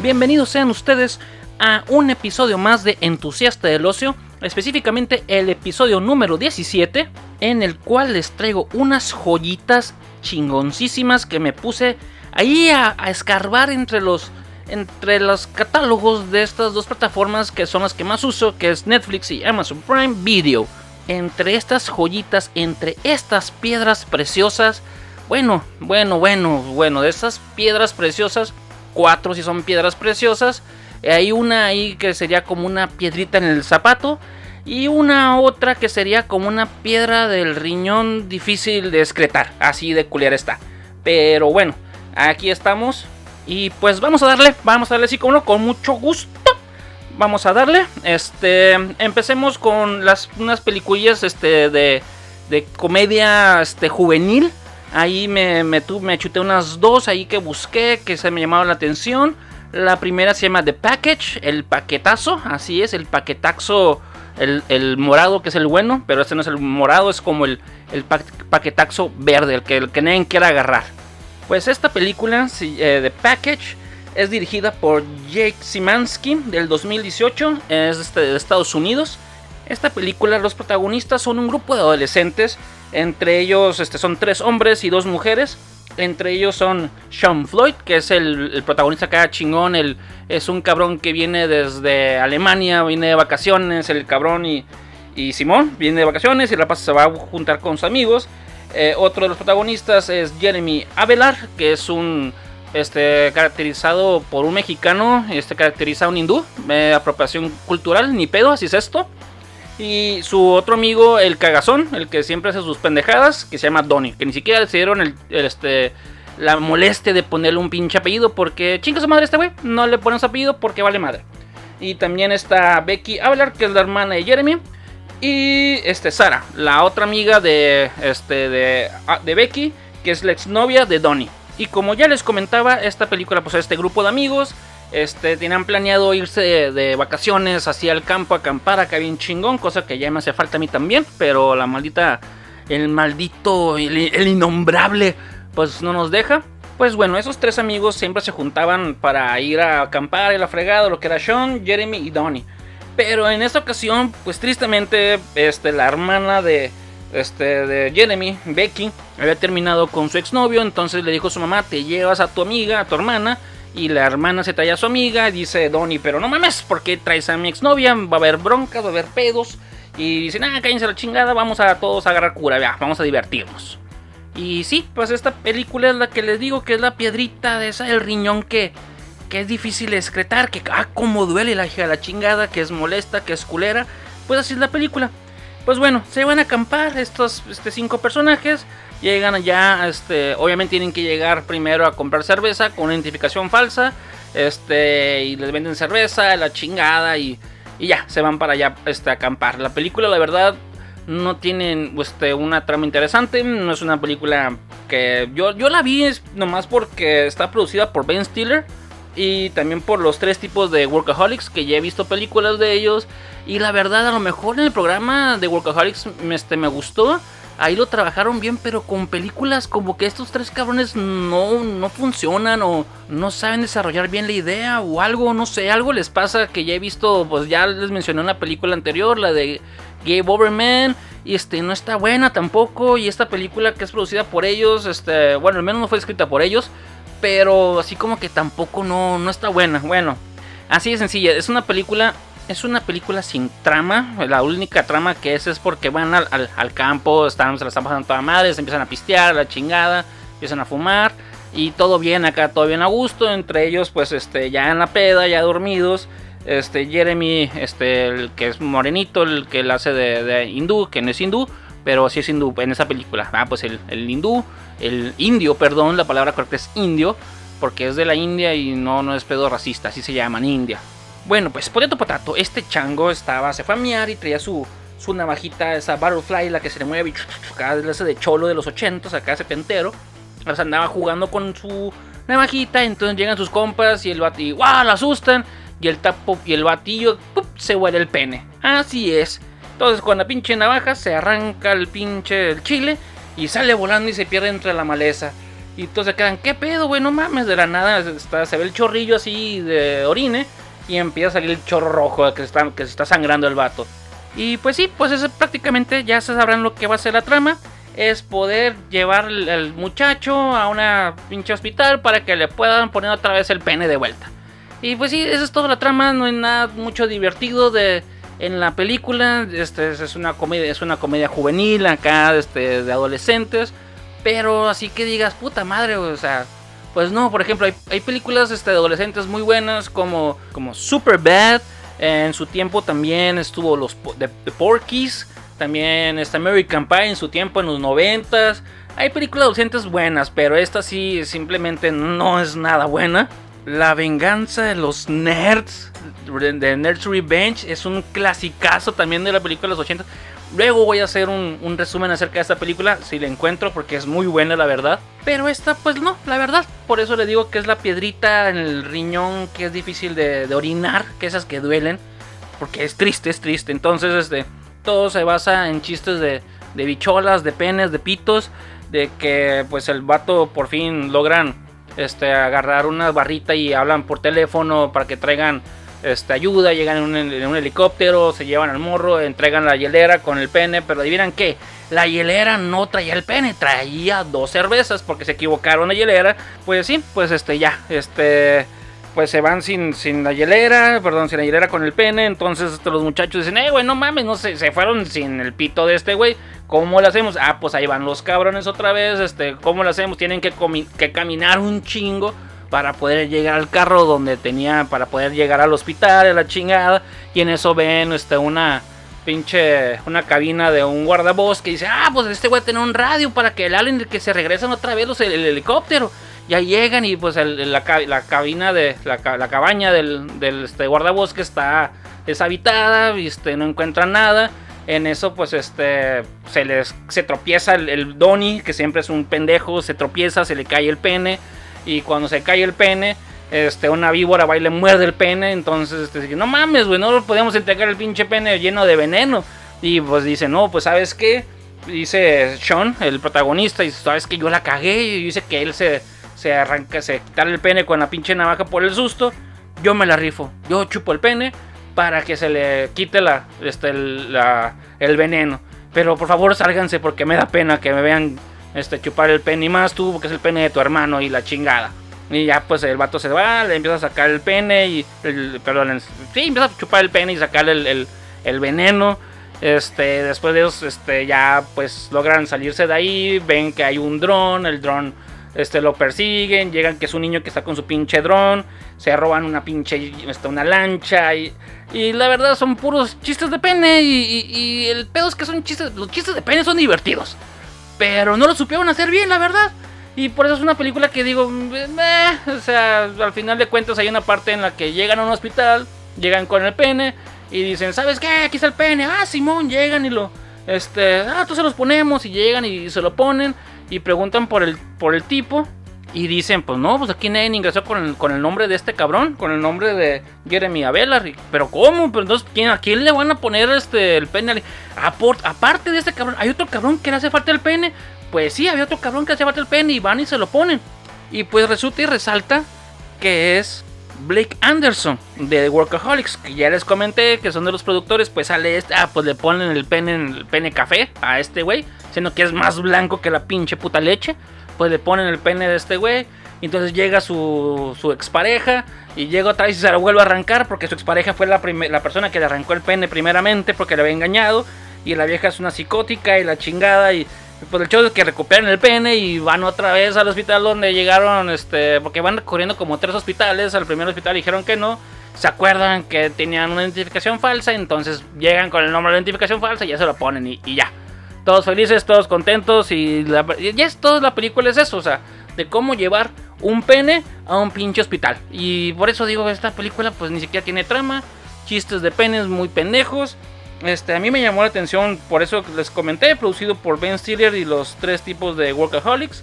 Bienvenidos sean ustedes a un episodio más de Entusiasta del Ocio, específicamente el episodio número 17, en el cual les traigo unas joyitas chingoncísimas que me puse ahí a, a escarbar entre los entre los catálogos de estas dos plataformas que son las que más uso, que es Netflix y Amazon Prime Video. Entre estas joyitas, entre estas piedras preciosas, bueno, bueno, bueno, bueno, de esas piedras preciosas, cuatro si son piedras preciosas, hay una ahí que sería como una piedrita en el zapato y una otra que sería como una piedra del riñón difícil de excretar, así de culiar está. Pero bueno, aquí estamos y pues vamos a darle, vamos a darle así como con mucho gusto. Vamos a darle. Este, empecemos con las unas peliculillas este de, de comedia este juvenil. Ahí me, me, me chuté unas dos ahí que busqué que se me llamaron la atención. La primera se llama The Package, el paquetazo, así es, el paquetazo, el, morado que es el bueno, pero este no es el morado, es como el, el paquetazo verde, el que, el que nadie quiera agarrar. Pues esta película, eh, The Package, es dirigida por Jake Simansky del 2018, es de Estados Unidos. Esta película, los protagonistas son un grupo de adolescentes, entre ellos este, son tres hombres y dos mujeres. Entre ellos son Sean Floyd, que es el, protagonista cada chingón, el, es un cabrón que viene desde Alemania, viene de vacaciones, el cabrón y, y Simón viene de vacaciones y la pasa se va a juntar con sus amigos. Eh, otro de los protagonistas es Jeremy Avelar, que es un este caracterizado por un mexicano, este caracteriza a un hindú, eh, apropiación cultural, ni pedo, así es esto. Y su otro amigo, el cagazón, el que siempre hace sus pendejadas, que se llama Donnie, que ni siquiera le dieron este, la molestia de ponerle un pinche apellido, porque chinga su madre este güey, no le ponen su apellido porque vale madre. Y también está Becky Avelar, que es la hermana de Jeremy. Y este, Sara, la otra amiga de, este, ah, de Becky, que es la exnovia de Donnie. Y como ya les comentaba, esta película, pues este grupo de amigos, este, tenían planeado irse de, vacaciones hacia el campo acampar acá bien chingón, cosa que ya me hace falta a mí también, pero la maldita, el maldito, el, el innombrable, pues no nos deja. Pues bueno, esos tres amigos siempre se juntaban para ir a acampar en la fregada, lo que era Sean, Jeremy y Donnie. Pero en esta ocasión, pues tristemente, este, la hermana de, este, de Jeremy, Becky, había terminado con su exnovio. Entonces le dijo a su mamá: Te llevas a tu amiga, a tu hermana. Y la hermana se trae a su amiga. Dice Donnie: Pero no mames, ¿por qué traes a mi exnovia? Va a haber broncas, va a haber pedos. Y dice: Nada, cállense la chingada. Vamos a todos a agarrar cura. Ya, vamos a divertirnos. Y sí, pues esta película es la que les digo que es la piedrita de esa del riñón que que es difícil excretar, que ah, como duele la hija de la chingada, que es molesta, que es culera. Pues así es la película. Pues bueno, se van a acampar estos este, cinco personajes. Llegan allá, este, obviamente tienen que llegar primero a comprar cerveza con una identificación falsa. Este, y les venden cerveza, la chingada, y, y ya, se van para allá este, a acampar. La película, la verdad, no tiene este, una trama interesante. No es una película que yo, yo la vi nomás porque está producida por Ben Stiller y también por los tres tipos de Workaholics que ya he visto películas de ellos y la verdad a lo mejor en el programa de Workaholics este, me gustó ahí lo trabajaron bien pero con películas como que estos tres cabrones no, no funcionan o no saben desarrollar bien la idea o algo no sé algo les pasa que ya he visto pues ya les mencioné una película anterior la de Gabe Overman y este no está buena tampoco y esta película que es producida por ellos este bueno al menos no fue escrita por ellos pero así como que tampoco no, no está buena. Bueno, así de sencilla. Es una película, es una película sin trama. La única trama que es es porque van al, campo, están, se la están pasando toda madre, se empiezan a pistear, la chingada, empiezan a fumar. Y todo bien acá, todo bien a gusto. Entre ellos, pues, este, ya en la peda, ya dormidos. Este, Jeremy, este, el que es morenito, el que la hace de, de hindú, que no es hindú pero sí es hindú en esa película. Ah, pues el, el hindú, el indio, perdón, la palabra correcta es indio, porque es de la India y no, no es pedo racista, así se llaman India. Bueno, pues potato potato, este chango estaba, se fue a miar y traía su, su navajita, esa butterfly, la que se le mueve, acá ese de cholo de los 80, acá ese pentero. Pues andaba jugando con su navajita, entonces llegan sus compas y el batillo, ¡guau! La asustan y el tapo y el batillo se huele el pene. Así es. Entonces con la pinche navaja se arranca el pinche chile y sale volando y se pierde entre la maleza. Y se quedan, ¿qué pedo, güey? No mames, de la nada se ve el chorrillo así de orine y empieza a salir el chorro rojo que está, que se está sangrando el vato. Y pues sí, pues eso prácticamente ya se sabrán lo que va a ser la trama. Es poder llevar al muchacho a una pinche hospital para que le puedan poner otra vez el pene de vuelta. Y pues sí, esa es toda la trama, no hay nada mucho divertido de en la película. Este es una comedia, es una comedia juvenil acá, este, de adolescentes. Pero así que digas, puta madre, o sea, pues no, por ejemplo, hay, películas este, adolescentes muy buenas como, como Super Bad. En su tiempo también estuvo los de, Porkies. También está American Pie en su tiempo en los noventas. Hay películas adolescentes buenas, pero esta sí simplemente no es nada buena. La venganza de los nerds de Nerds Revenge es un clasicazo también de la película de los 80. Luego voy a hacer un, resumen acerca de esta película, si la encuentro, porque es muy buena la verdad. Pero esta, pues no, la verdad. Por eso le digo que es la piedrita en el riñón que es difícil de, orinar, que esas que duelen. Porque es triste, es triste. Entonces, este, todo se basa en chistes de, de bicholas, de penes, de pitos. De que pues el vato por fin logran este, agarrar una barrita y hablan por teléfono para que traigan este, ayuda, llegan en un, helicóptero, se llevan al morro, entregan la hielera con el pene, pero adivinan qué, la hielera no traía el pene, traía dos cervezas porque se equivocaron la hielera, pues sí, pues este ya, este pues se van sin, sin la hielera, perdón, sin la hielera con el pene, entonces este, los muchachos dicen, eh, güey, no mames, no sé, se fueron sin el pito de este güey, ¿cómo lo hacemos? Ah, pues ahí van los cabrones otra vez, este, ¿cómo lo hacemos? Tienen que, que caminar un chingo para poder llegar al carro donde tenía, para poder llegar al hospital, a la chingada. Y en eso ven este, una pinche, una cabina de un guardabosque que dice, ah, pues este güey tiene un radio para que el alien que se regresan otra vez los, el, helicóptero. Ya llegan y pues la, cabina de la, cabaña del, del este, guardabosque está deshabitada este, no encuentran nada. En eso, pues, este, se les, se tropieza el, el Donnie, que siempre es un pendejo, se tropieza, se le cae el pene y cuando se cae el pene, este, una víbora va y le muerde el pene. Entonces, este, no mames, güey, no podíamos entregar el pinche pene lleno de veneno. Y pues dice, no, pues sabes qué, dice Sean, el protagonista, y sabes que yo la cagué. Y dice que él se, se arranca, se quita el pene con la pinche navaja por el susto. Yo me la rifo, yo chupo el pene para que se le quite la, este, el, la, el veneno. Pero por favor sálganse porque me da pena que me vean este, chupar el pene y más tú, porque es el pene de tu hermano y la chingada. Y ya pues el vato se va, le empieza a sacar el pene y, el, perdón, sí, empieza a chupar el pene y sacar el, el, veneno. Este, después de eso, este, ya pues logran salirse de ahí, ven que hay un dron, el dron este, lo persiguen, llegan que es un niño que está con su pinche dron, se roban una pinche, este, una lancha y, y la verdad son puros chistes de pene y, y, el pedo es que son chistes, los chistes de pene son divertidos. Pero no lo supieron hacer bien, la verdad. Y por eso es una película que digo, o sea, al final de cuentas hay una parte en la que llegan a un hospital, llegan con el pene y dicen, ¿sabes qué? Aquí está el pene. Ah, Simón, llegan y lo, este, ah, se los ponemos y llegan y se lo ponen y preguntan por el, por el tipo. Y dicen, pues no, pues aquí nadie ingresó con el, con el nombre de este cabrón, con el nombre de Jeremy Avelar. Pero ¿cómo? Pero entonces, ¿quién, ¿a quién le van a poner este el pene? aparte de este cabrón, ¿hay otro cabrón que le hace falta el pene? Pues sí, había otro cabrón que le hace falta el pene y van y se lo ponen. Y pues resulta y resalta que es Blake Anderson de Workaholics, que ya les comenté que son de los productores, pues sale este, ah, pues le ponen el pene, el pene café a este güey, siendo que es más blanco que la pinche puta leche pues le ponen el pene de este güey. Entonces llega su, su expareja y llega otra vez y se lo vuelve a arrancar porque su expareja fue la, la persona que le arrancó el pene primeramente porque le había engañado. Y la vieja es una psicótica y la chingada y pues el show es que recuperan el pene y van otra vez al hospital donde llegaron, este, porque van corriendo como tres hospitales. Al primer hospital dijeron que no. Se acuerdan que tenían una identificación falsa, entonces llegan con el nombre de identificación falsa y ya se lo ponen y ya todos felices, todos contentos y, ya es toda la película es eso, o sea, de cómo llevar un pene a un pinche hospital. Y por eso digo, esta película pues ni siquiera tiene trama, chistes de penes muy pendejos. Este, a mí me llamó la atención, por eso les comenté, producido por Ben Stiller y los tres tipos de Workaholics,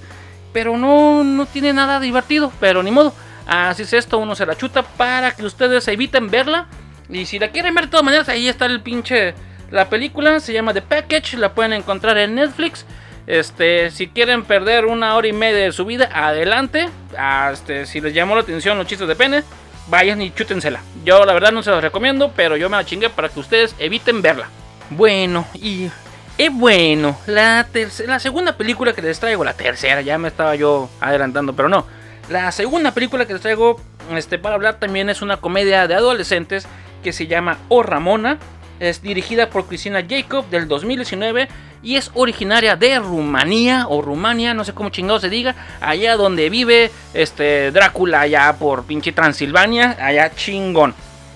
pero no, no tiene nada divertido, pero ni modo. Así es esto, uno se la chuta para que ustedes eviten verla. Y si la quieren ver de todas maneras, ahí está el pinche la película se llama The Package, la pueden encontrar en Netflix. Este, si quieren perder una hora y media de su vida, adelante. Ah, este, si les llamó la atención los chistes de pene, vayan y chútensela. Yo la verdad no se los recomiendo, pero yo me la chingué para que ustedes eviten verla. Bueno, y es bueno, la, la segunda película que les traigo, la tercera, ya me estaba yo adelantando, pero no. La segunda película que les traigo este, para hablar también es una comedia de adolescentes que se llama O Ramona. Es dirigida por Cristina Jacob del 2019 y es originaria de Rumanía o Rumania, no sé cómo chingado se diga, allá donde vive este Drácula, allá por pinche Transilvania, allá chingón.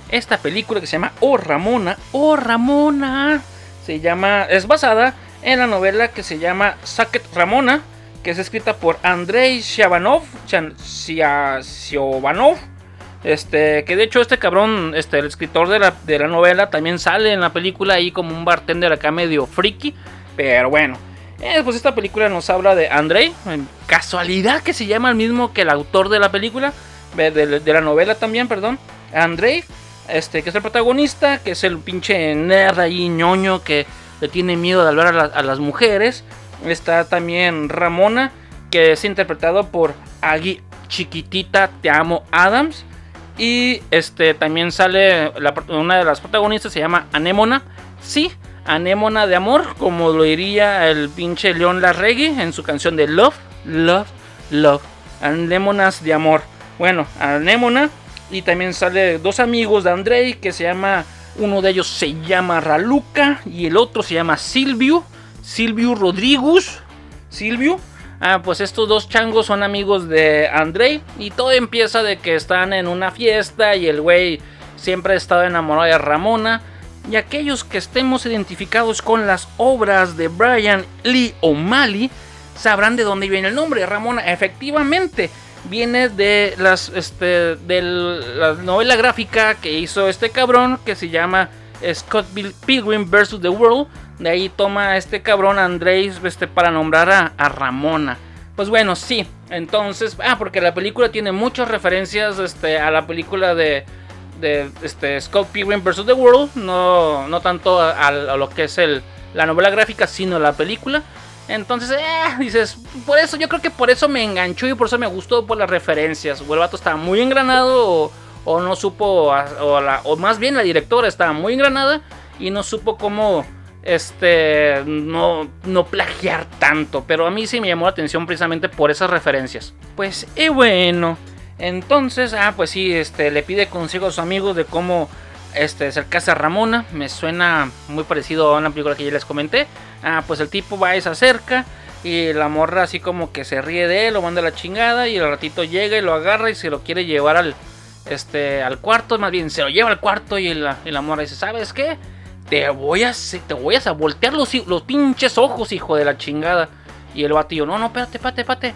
Esta película que se llama O Ramona, O Ramona, se llama, es basada en la novela que se llama Saket Ramona, que es escrita por Andrei Shabanov, este, que de hecho este cabrón, este, el escritor de la, de la novela, también sale en la película ahí como un bartender acá medio friki. Pero bueno, eh, pues esta película nos habla de Andrei. Casualidad que se llama el mismo que el autor de la película, de, la novela también, perdón. Andrei, este, que es el protagonista, que es el pinche nerd ahí ñoño que le tiene miedo de hablar a, a las mujeres. Está también Ramona, que es interpretado por Agui Chiquitita Te Amo Adams. Y este también sale una de las protagonistas, se llama Anémona. Sí, Anémona de amor, como lo diría el pinche León Larregui en su canción de Love, Love, Love. Anémonas de amor. Bueno, Anémona. Y también sale dos amigos de Andrei que se llama. Uno de ellos se llama Raluca y el otro se llama Silvio. Silvio Rodríguez. Silvio. Ah, pues estos dos changos son amigos de Andrei y todo empieza de que están en una fiesta y el güey siempre ha estado enamorado de Ramona. Y aquellos que estemos identificados con las obras de Brian Lee O'Malley sabrán de dónde viene el nombre. Ramona efectivamente viene de, las, este, de la novela gráfica que hizo este cabrón que se llama Scott Pilgrim vs. The World de ahí toma este cabrón Andrés este, para nombrar a, Ramona. Pues bueno, sí. Entonces, ah, porque la película tiene muchas referencias este, a la película de, de este, Scott Pilgrim vs. The World. No, no tanto a, lo que es el, la novela gráfica, sino la película. Entonces, eh, dices, por eso, yo creo que por eso me enganchó y por eso me gustó por las referencias. O el vato estaba muy engranado no supo, o, o más bien la directora estaba muy engranada y no supo cómo este no, no plagiar tanto. Pero a mí sí me llamó la atención precisamente por esas referencias. Pues, y bueno. Entonces, ah, pues sí, este, le pide consejo a sus amigos de cómo este, acercarse a Ramona. Me suena muy parecido a una película que ya les comenté. Ah, pues el tipo va y se acerca. Y la morra así como que se ríe de él, lo manda a la chingada. Y el ratito llega y lo agarra y se lo quiere llevar al, este, al cuarto. Más bien, se lo lleva al cuarto y la, y la dice, ¿sabes qué? Te voy a, te voy a voltear los, los pinches ojos, hijo de la chingada. Y el batillo, no, no, espérate, espérate, espérate.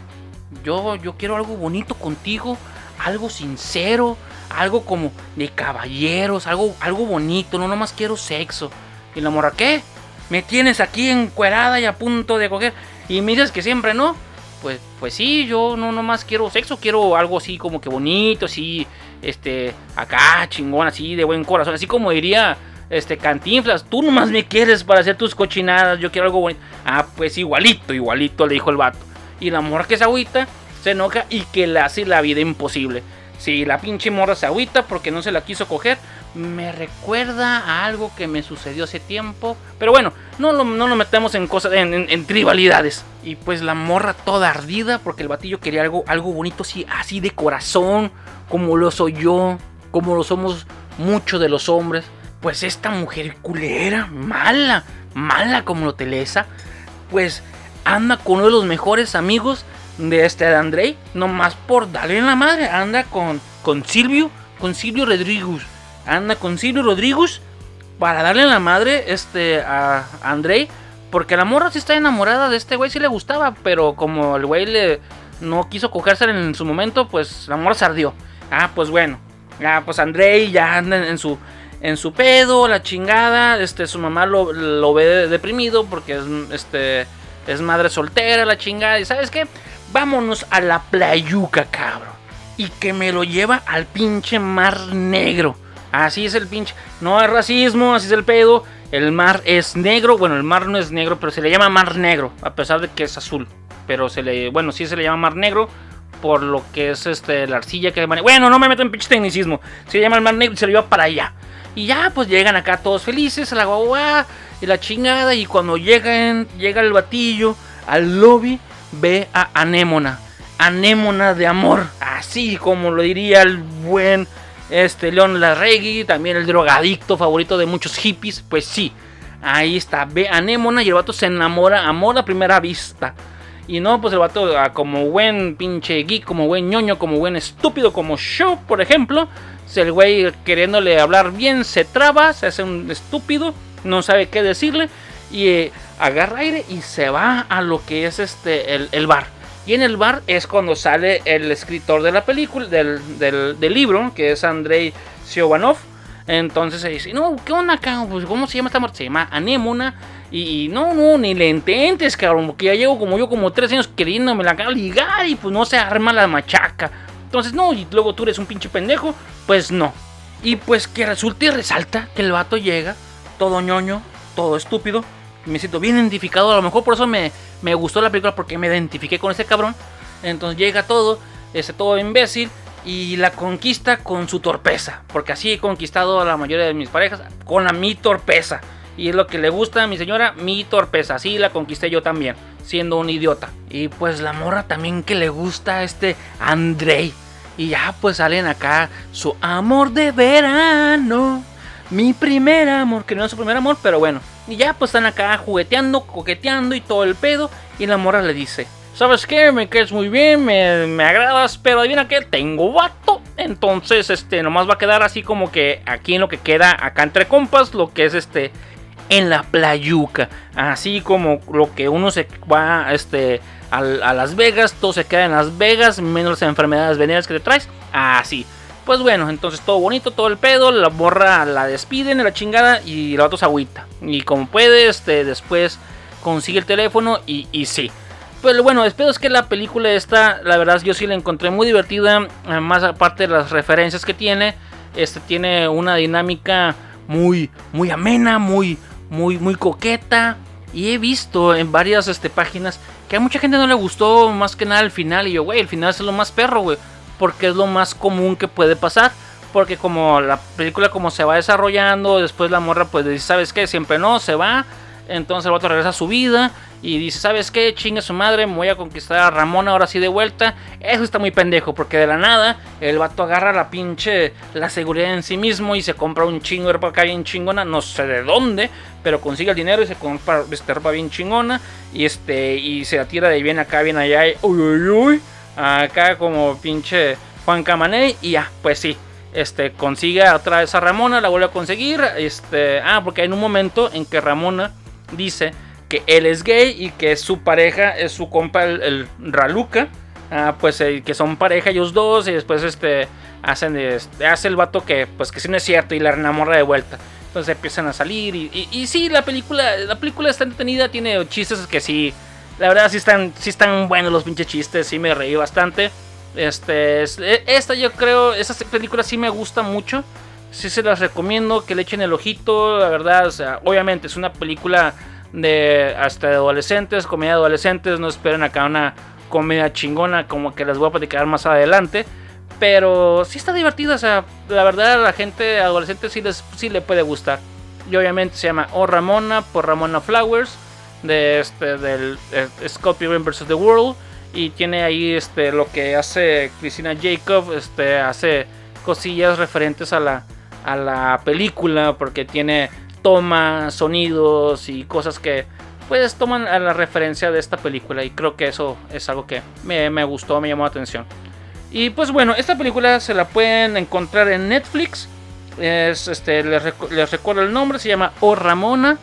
Yo, yo quiero algo bonito contigo, algo sincero, algo como de caballeros, algo, algo bonito, no nomás quiero sexo. Y la morra, ¿qué? Me tienes aquí encuerada y a punto de coger. Y me dices que siempre no. Pues, pues sí, yo no nomás quiero sexo, quiero algo así como que bonito, así, este, acá, chingón, así, de buen corazón. Así como diría este, cantinflas, tú nomás me quieres para hacer tus cochinadas, yo quiero algo bonito. Ah, pues igualito, igualito, le dijo el vato. Y la morra que se agüita, se enoja y que le hace la vida imposible. Si la pinche morra se agüita porque no se la quiso coger, me recuerda a algo que me sucedió hace tiempo. Pero bueno, no lo, no metemos en cosas, en, tribalidades. Y pues la morra toda ardida porque el batillo quería algo, algo bonito así, así de corazón, como lo soy yo, como lo somos muchos de los hombres pues esta mujer culera, mala, mala como lo telesa, pues anda con uno de los mejores amigos de este de Andrei, nomás por darle en la madre, anda con, con Silvio, con Silvio Rodríguez, anda con Silvio Rodríguez para darle la madre este, a Andrei, porque la morra sí está enamorada de este güey, sí le gustaba, pero como el güey le no quiso cogérsela en su momento, pues la morra se ardió. Ah, pues bueno, ah, pues Andrei ya anda en su en su pedo, la chingada. Este, su mamá lo, ve deprimido porque es, este, es madre soltera, la chingada. Y sabes qué? Vámonos a la playuca, cabrón. Y que me lo lleva al pinche mar negro. Así es el pinche. No es racismo, así es el pedo. El mar es negro. Bueno, el mar no es negro, pero se le llama mar negro. A pesar de que es azul. Pero se le. Bueno, sí se le llama mar negro. Por lo que es este la arcilla que Bueno, no me meto en pinche tecnicismo. Se le llama el mar negro y se lo lleva para allá. Y ya, pues llegan acá todos felices a la guagua y la chingada. Y cuando llegan, llega el batillo al lobby, ve a Anémona. Anémona de amor. Así como lo diría el buen este León Larregui, también el drogadicto favorito de muchos hippies. Pues sí, ahí está. Ve Anémona y el vato se enamora, amor a primera vista. Y no, pues el vato, ah, como buen pinche geek, como buen ñoño, como buen estúpido, como yo, por ejemplo, el güey queriéndole hablar bien se traba, se hace un estúpido, no sabe qué decirle y eh, agarra aire y se va a lo que es este el, bar. Y en el bar es cuando sale el escritor de la película, del, del, libro, que es Andrei Siovanov. Entonces se dice, no, ¿qué onda acá? Pues, ¿cómo se llama esta muerte? Se llama Anémona. Y, no, no, ni le intentes, cabrón, porque ya llevo como yo como tres años queriéndome la ligar y pues no se arma la machaca. Entonces, no, y luego tú eres un pinche pendejo. Pues no. Y pues que resulta y resalta que el vato llega, todo ñoño, todo estúpido. Me siento bien identificado. A lo mejor por eso me, me gustó la película, porque me identifiqué con ese cabrón. Entonces llega todo, ese todo imbécil. Y la conquista con su torpeza. Porque así he conquistado a la mayoría de mis parejas. Con mi torpeza. Y es lo que le gusta a mi señora, mi torpeza. Así la conquisté yo también, siendo un idiota. Y pues la morra también que le gusta a este Andrei. Y ya pues salen acá su amor de verano. Mi primer amor, que no es su primer amor, pero bueno. Y ya pues están acá jugueteando, coqueteando y todo el pedo. Y la morra le dice, ¿sabes qué? Me quedas muy bien, me, me agradas, pero adivina que tengo vato. Entonces, este, nomás va a quedar así como que aquí en lo que queda acá entre compas, lo que es este, en la playuca. Así como lo que uno se va, este, a, Las Vegas, todo se queda en Las Vegas, menos las enfermedades venéreas que te traes. Así. Pues bueno, entonces todo bonito, todo el pedo, la borra la despiden la chingada y la otro se agüita. Y como puede, este, después consigue el teléfono y, y sí. Pues bueno, espero es que la película esta, la verdad yo sí la encontré muy divertida, más aparte de las referencias que tiene, este tiene una dinámica muy, muy amena, muy, muy, muy coqueta. Y he visto en varias este, páginas que a mucha gente no le gustó más que nada el final. Y yo, güey, el final es lo más perro, güey. Porque es lo más común que puede pasar. Porque como la película como se va desarrollando, después la morra pues dice, ¿sabes qué? Siempre no, se va. Entonces el vato regresa a su vida y dice, ¿sabes qué? Chinga su madre, me voy a conquistar a Ramón ahora sí de vuelta. Eso está muy pendejo, porque de la nada el vato agarra la pinche, la seguridad en sí mismo y se compra un chingo de ropa acá bien chingona, no sé de dónde, pero consigue el dinero y se compra esta ropa bien chingona y este, y se la tira de bien acá, bien allá, y uy, uy, uy, acá como pinche Juan Camaney y ya, pues sí. Este, consigue otra vez a Ramona, la vuelve a conseguir. Este, ah, porque hay un momento en que Ramona dice que él es gay y que su pareja es su compa, el, Raluca. Ah, pues eh, que son pareja ellos dos y después este hacen este, hace el vato que pues que si no es cierto y la enamora de vuelta. Entonces empiezan a salir y, y, sí, la película la película está entretenida, tiene chistes que sí, la verdad sí están sí están buenos los pinches chistes, sí me reí bastante. Este, e, esta yo creo, esa película sí me gusta mucho. Sí se las recomiendo que le echen el ojito, la verdad, obviamente es una película de hasta de adolescentes, comedia de adolescentes, no esperen acá una comedia chingona como que les voy a platicar más adelante. Pero sí está divertida, o sea, la verdad a la gente adolescente sí, les, sí le puede gustar. Y obviamente se llama O Ramona por Ramona Flowers, de este, del eh, Scorpion vs. The World. Y tiene ahí este, lo que hace Cristina Jacob, este, hace cosillas referentes a la, a la película, porque tiene toma, sonidos y cosas que pues toman a la referencia de esta película y creo que eso es algo que me, gustó, me llamó la atención. Y pues bueno, esta película se la pueden encontrar en Netflix. Es, este, les, recuerdo el nombre, se llama O Ramona.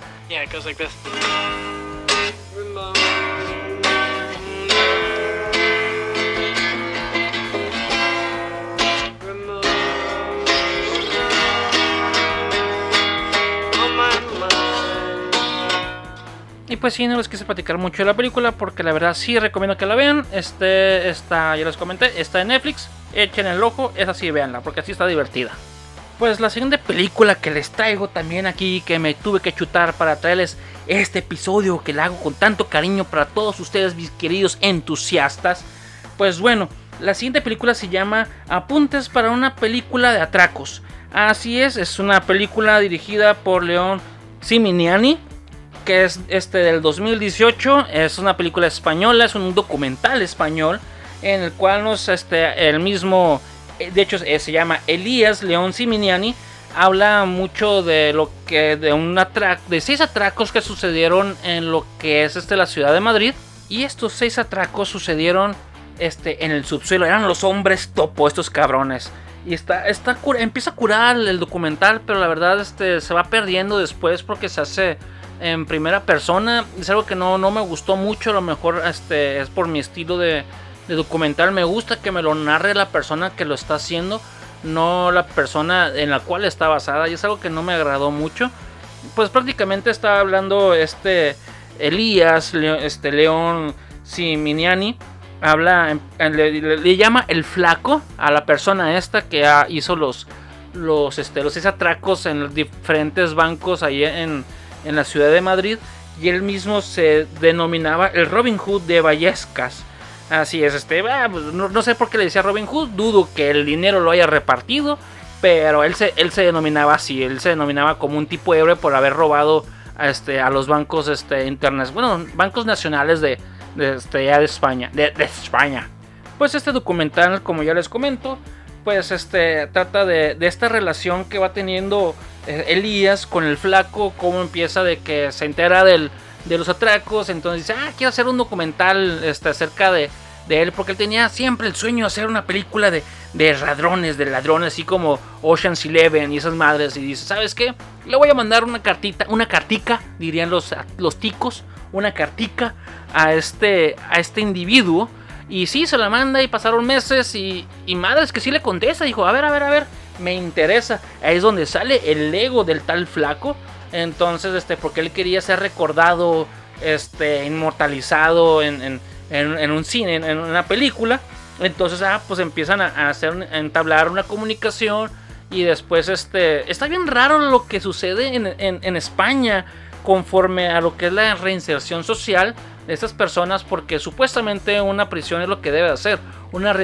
Y pues sí, no les quise platicar mucho de la película porque la verdad sí recomiendo que la vean. Este, está, ya les comenté, está en Netflix. Echen el ojo, es así, véanla, porque así está divertida. Pues la siguiente película que les traigo también aquí, que me tuve que chutar para traerles este episodio que le hago con tanto cariño para todos ustedes, mis queridos entusiastas. Pues bueno, la siguiente película se llama Apuntes para una película de atracos. Así es, es una película dirigida por León Siminiani, que es este del 2018. Es una película española, es un documental español en el cual nos este el mismo eh, de hecho eh, se llama Elías León Siminiani, habla mucho de lo que de un de seis atracos que sucedieron en lo que es este la ciudad de Madrid y estos seis atracos sucedieron este en el subsuelo, eran los hombres topo estos cabrones. Y está, está empieza a curar el documental, pero la verdad este, se va perdiendo después porque se hace en primera persona. Es algo que no, no me gustó mucho, a lo mejor este, es por mi estilo de, documental me gusta que me lo narre la persona que lo está haciendo, no la persona en la cual está basada. Y es algo que no me agradó mucho. Pues prácticamente está hablando este Elías, este León Siminiani. Habla, le, llama el flaco a la persona esta que hizo los, los, este, los atracos en los diferentes bancos ahí en, en la ciudad de Madrid. Y él mismo se denominaba el Robin Hood de Vallescas. Así es, este, ah, pues, no, sé por qué le decía Robin Hood, dudo que el dinero lo haya repartido, pero él se, él se denominaba así, él se denominaba como un tipo héroe por haber robado a, este, a los bancos este, internos, bueno, bancos nacionales de, de, este, de España, de, España. Pues este documental, como ya les comento, pues este trata de, de esta relación que va teniendo Elías con el flaco, cómo empieza de que se entera del de los atracos. Entonces dice, ah, quiero hacer un documental este, acerca de, de él, porque él tenía siempre el sueño de hacer una película de, de ladrones, de ladrones, así como Ocean's Eleven y esas madres. Y dice, ¿sabes qué? Le voy a mandar una cartita, una cartica, dirían los, los ticos, una cartica a este, a este individuo. Y sí, se la manda y pasaron meses y, y madres que sí le contesta. Dijo, a ver, a ver, a ver, me interesa. Ahí es donde sale el ego del tal flaco entonces, este, porque él quería ser recordado, este, inmortalizado en, un cine, en, una película. Entonces, ah, pues empiezan a, hacer, entablar una comunicación. Y después, este, está bien raro lo que sucede en, España conforme a lo que es la reinserción social de estas personas, porque supuestamente una prisión es lo que debe hacer, una,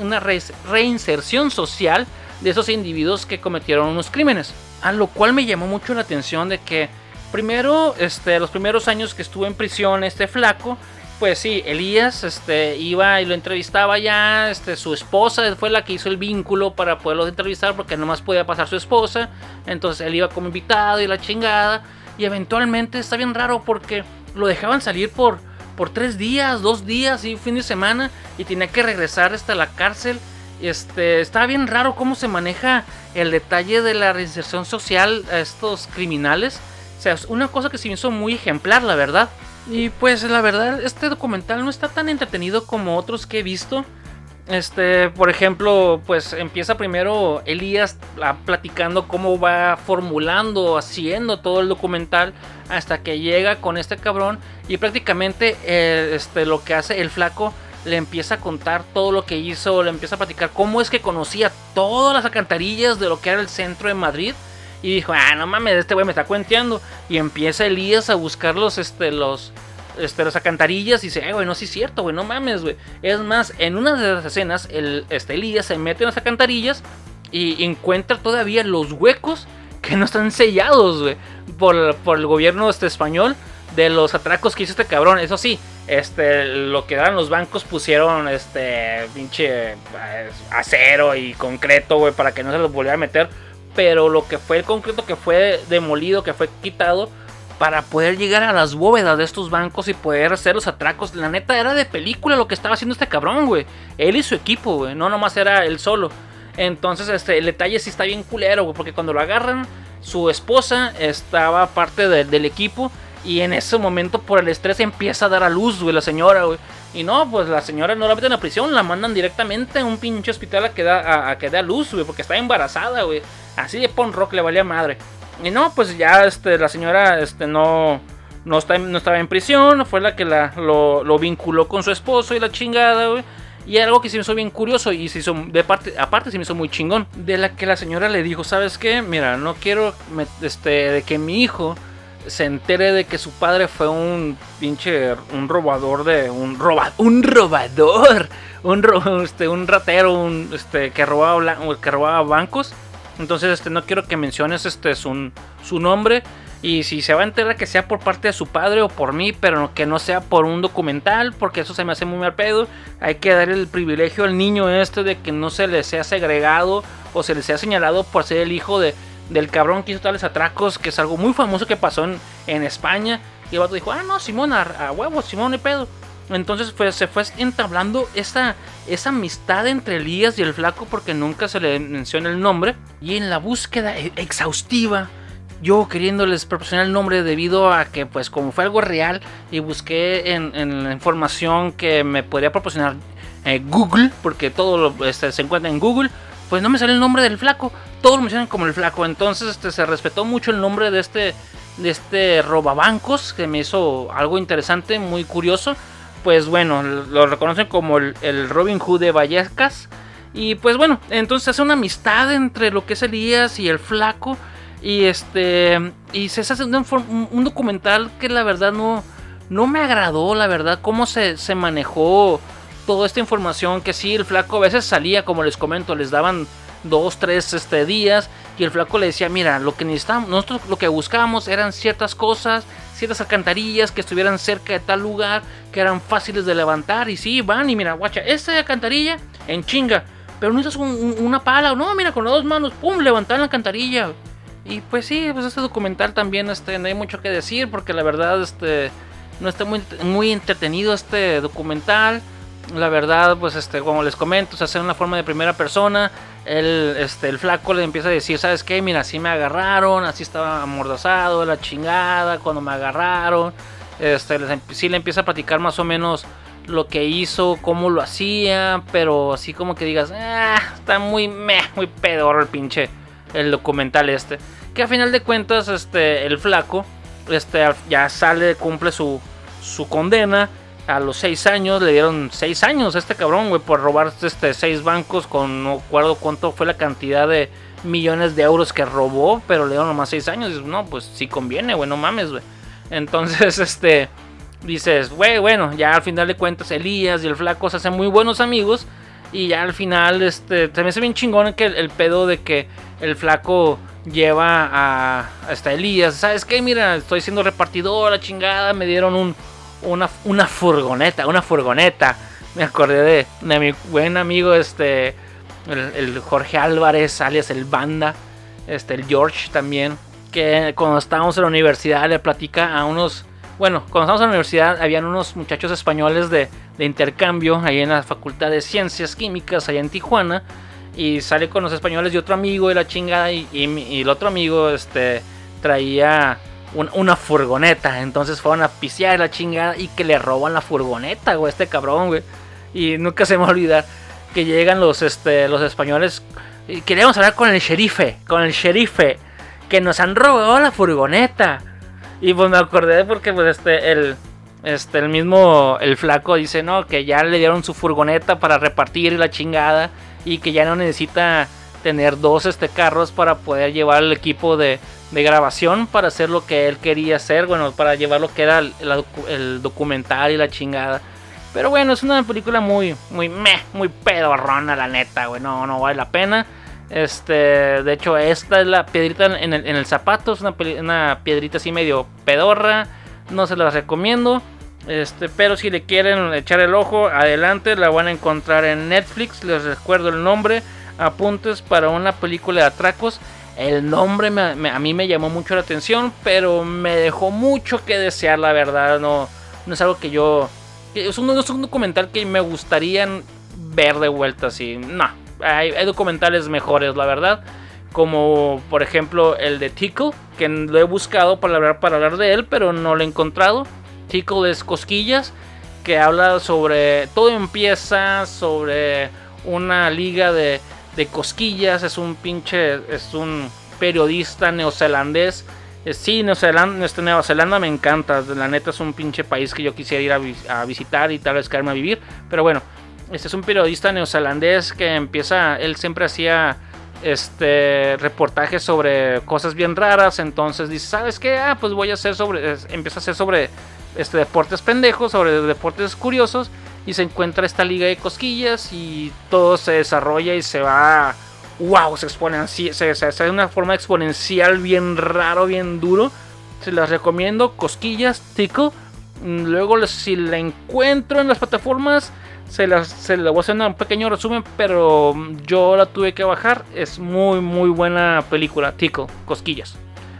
una reinserción social de esos individuos que cometieron unos crímenes. A lo cual me llamó mucho la atención de que primero, este, los primeros años que estuvo en prisión este flaco, pues sí, Elías este, iba y lo entrevistaba ya, este, su esposa fue la que hizo el vínculo para poderlo entrevistar porque nomás podía pasar su esposa, entonces él iba como invitado y la chingada, y eventualmente está bien raro porque lo dejaban salir por, por tres días, dos días y fin de semana y tenía que regresar hasta la cárcel este, está bien raro cómo se maneja el detalle de la reinserción social a estos criminales. O sea, es una cosa que se me hizo muy ejemplar, la verdad. Y pues la verdad, este documental no está tan entretenido como otros que he visto. Este, por ejemplo, pues empieza primero Elías platicando cómo va formulando, haciendo todo el documental hasta que llega con este cabrón y prácticamente eh, este, lo que hace el flaco le empieza a contar todo lo que hizo, le empieza a platicar cómo es que conocía todas las alcantarillas de lo que era el centro de Madrid. Y dijo, ah, no mames, este güey me está cuenteando. Y empieza Elías a buscar los, este, los, este, las alcantarillas y dice, eh, güey, no, sí es cierto, güey, no mames, güey. Es más, en una de las escenas, el, este, Elías se mete en las alcantarillas y encuentra todavía los huecos que no están sellados, güey, por, por el gobierno este, español de los atracos que hizo este cabrón. Eso sí, este, lo que eran los bancos pusieron este pinche eh, acero y concreto, güey, para que no se los volviera a meter. Pero lo que fue el concreto que fue demolido, que fue quitado, para poder llegar a las bóvedas de estos bancos y poder hacer los atracos. La neta era de película lo que estaba haciendo este cabrón, güey. Él y su equipo, güey. No nomás era él solo. Entonces, este, el detalle sí está bien culero, güey. Porque cuando lo agarran, su esposa estaba parte del equipo. Y en ese momento, por el estrés, empieza a dar a luz, güey, la señora, güey. Y no, pues la señora no la meten a prisión, la mandan directamente a un pinche hospital a que da a, que dé a luz, güey, porque está embarazada, güey. Así de pon rock le valía madre. Y no, pues ya este, la señora este, no, no, está, no estaba en prisión, fue la que la, lo, lo vinculó con su esposo y la chingada, güey. Y algo que se me hizo bien curioso y se hizo de parte, aparte se me hizo muy chingón. De la que la señora le dijo, ¿sabes qué? Mira, no quiero este, de que mi hijo se entere de que su padre fue un pinche un robador de un roba, un robador, un este un ratero, un este que robaba que robaba bancos. Entonces, este no quiero que menciones este su, su nombre y si se va a enterar que sea por parte de su padre o por mí, pero que no sea por un documental, porque eso se me hace muy mal pedo. Hay que dar el privilegio al niño este de que no se le sea segregado o se le sea señalado por ser el hijo de, del cabrón que hizo tales atracos, que es algo muy famoso que pasó en, España. Y el vato dijo, ah, no, Simón, a, a huevo, Simón, y pedo. Entonces se fue entablando esa, esa amistad entre Elías y el flaco porque nunca se le menciona el nombre. Y en la búsqueda e, exhaustiva yo queriéndoles proporcionar el nombre debido a que pues como fue algo real y busqué en, la información que me podría proporcionar eh, Google, porque todo este, se encuentra en Google, pues no me sale el nombre del flaco, todos lo mencionan como el flaco, entonces este, se respetó mucho el nombre de este, de este robabancos, que me hizo algo interesante, muy curioso, pues bueno, lo reconocen como el, Robin Hood de Vallecas, y pues bueno, entonces hace una amistad entre lo que es Elías y el flaco, y este. Y se hace un, un, documental que la verdad no. No me agradó, la verdad, cómo se, se manejó toda esta información. Que sí, el flaco a veces salía, como les comento, les daban dos, tres este, días. Y el flaco le decía: Mira, lo que necesitamos, nosotros lo que buscábamos eran ciertas cosas, ciertas alcantarillas que estuvieran cerca de tal lugar, que eran fáciles de levantar. Y sí, van y mira, guacha, esta alcantarilla en chinga. Pero no necesitas una pala, no, mira, con las dos manos, pum, levantar la alcantarilla. Y pues sí, pues este documental también este, no hay mucho que decir porque la verdad este, no está muy, muy entretenido este documental. La verdad, pues este, como les comento, se hace una forma de primera persona. El, este, el flaco le empieza a decir, ¿sabes qué? Mira, así me agarraron, así estaba amordazado, la chingada, cuando me agarraron. Este, sí le empieza a platicar más o menos lo que hizo, cómo lo hacía, pero así como que digas, ah, está muy meh, muy pedor el pinche el documental este. Que a final de cuentas, este, el flaco, este, ya sale, cumple su, su condena. A los 6 años, le dieron 6 años a este cabrón, güey, por robar este, 6 bancos con no recuerdo cuánto fue la cantidad de millones de euros que robó, pero le dieron nomás 6 años. Y, no, pues sí conviene, güey, no mames, güey. Entonces, este, dices, güey, bueno, ya al final de cuentas Elías y el flaco se hacen muy buenos amigos. Y ya al final, este, se me hace bien chingón que el, pedo de que el flaco lleva a hasta Elías. ¿Sabes qué? Mira, estoy siendo repartidor, la chingada. Me dieron un, una, una furgoneta, una furgoneta. Me acordé de, de mi buen amigo, este, el, Jorge Álvarez, alias el Banda. Este, el George también. Que cuando estábamos en la universidad le platica a unos. Bueno, cuando estábamos en la universidad habían unos muchachos españoles de de intercambio ahí en la Facultad de Ciencias Químicas, allá en Tijuana. Y sale con los españoles y otro amigo de la chingada. Y, el otro amigo este, traía una furgoneta. Entonces fueron a pisear la chingada y que le roban la furgoneta, güey, este cabrón, güey. Y nunca se me va a olvidar que llegan los, este, los españoles. Y queríamos hablar con el sherife, con el sherife, que nos han robado la furgoneta. Y pues me acordé porque pues este, el, este, el mismo, el flaco dice, no, que ya le dieron su furgoneta para repartir la chingada y que ya no necesita tener dos este, carros para poder llevar el equipo de, grabación para hacer lo que él quería hacer, bueno, para llevar lo que era el, documental y la chingada. Pero bueno, es una película muy, muy meh, muy pedorrona, la neta, güey, no, no vale la pena. Este, de hecho, esta es la piedrita en el, en el zapato, es una, una piedrita así medio pedorra, no se las recomiendo. Este, pero si le quieren echar el ojo, adelante, la van a encontrar en Netflix. Les recuerdo el nombre, apuntes para una película de atracos. El nombre a mí me llamó mucho la atención, pero me dejó mucho que desear, la verdad. No, no es algo que yo. es, un, es un documental que me gustaría ver de vuelta así. No, hay, documentales mejores, la verdad como por ejemplo el de Tickle, que lo he buscado para hablar, para hablar de él, pero no lo he encontrado. Tickle es Cosquillas, que habla sobre. Todo empieza sobre una liga de, de cosquillas. Es un pinche. Es un periodista neozelandés. Sí, Nueva Zelanda, Nueva Zelanda me encanta. La neta es un pinche país que yo quisiera ir a, visitar y tal vez quedarme a vivir. Pero bueno, Este es un periodista neozelandés que empieza, él siempre hacía este reportajes sobre cosas bien raras, entonces dice, ¿sabes qué? Ah, pues voy a hacer sobre empieza a hacer sobre este deportes pendejos, sobre deportes curiosos y se encuentra esta liga de cosquillas y todo se desarrolla y se va wow, se expone se, se, hace de una forma exponencial bien raro, bien duro. Se las recomiendo, cosquillas, tickle. Luego si la encuentro en las plataformas se las, se voy a hacer un pequeño resumen, pero yo la tuve que bajar. Es muy, muy buena película. Tico, cosquillas.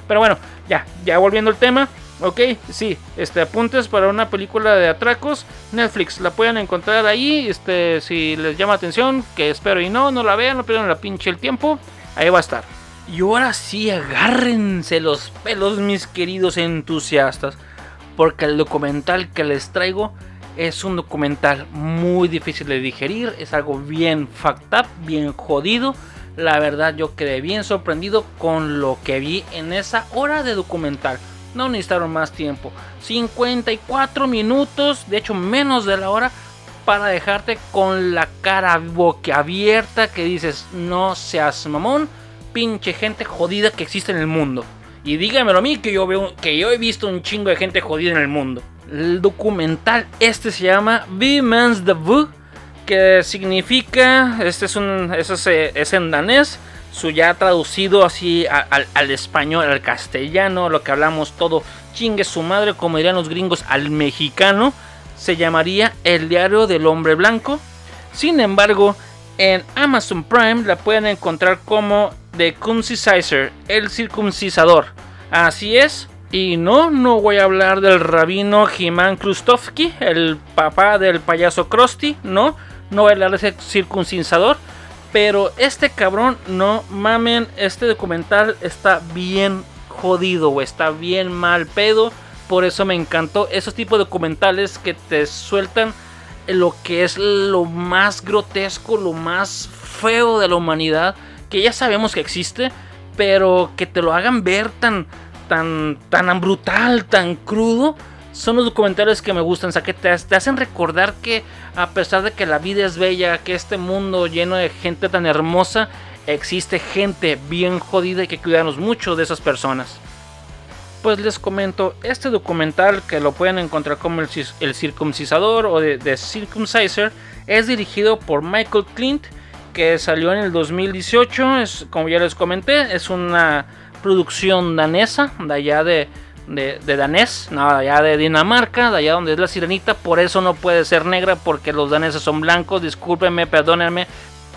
Pero bueno, ya, ya volviendo al tema. Ok, sí, este, apuntes para una película de atracos. Netflix, la pueden encontrar ahí. Este, si les llama atención, que espero y no, no la vean, no pierdan la pinche el tiempo. Ahí va a estar. Y ahora sí, agárrense los pelos, mis queridos entusiastas. Porque el documental que les traigo es un documental muy difícil de digerir, es algo bien fucked up, bien jodido. La verdad yo quedé bien sorprendido con lo que vi en esa hora de documental. No necesitaron más tiempo. 54 minutos, de hecho menos de la hora, para dejarte con la cara boquiabierta que dices, no seas mamón, pinche gente jodida que existe en el mundo. Y dígamelo a mí que yo veo que yo he visto un chingo de gente jodida en el mundo el documental este se llama The Man's Debut, que significa, este es, un, es, en danés, su ya traducido así al, español, al castellano, lo que hablamos todo, chingue su madre, como dirían los gringos, al mexicano, se llamaría El Diario del Hombre Blanco. Sin embargo, en Amazon Prime la pueden encontrar como The Circumciser, el circuncisador. Así es, y no, no voy a hablar del rabino Jimán Krustovsky, el papá del payaso Krusty, no, no voy a hablar de ese circuncisador. Pero este cabrón, no mamen, este documental está bien jodido, o está bien mal pedo. Por eso me encantó esos tipos de documentales que te sueltan lo que es lo más grotesco, lo más feo de la humanidad, que ya sabemos que existe, pero que te lo hagan ver tan tan, tan brutal, tan crudo, son los documentales que me gustan, o sea, que te, hacen recordar que a pesar de que la vida es bella, que este mundo lleno de gente tan hermosa, existe gente bien jodida y que cuidarnos mucho de esas personas. Pues les comento, este documental que lo pueden encontrar como el, el circuncisador o de, de Circumciser es dirigido por Michael Clint, que salió en el 2018, es, como ya les comenté, es una producción danesa, de allá de, de, danés, no, allá de Dinamarca, de allá donde es la sirenita, por eso no puede ser negra, porque los daneses son blancos, discúlpenme, perdónenme,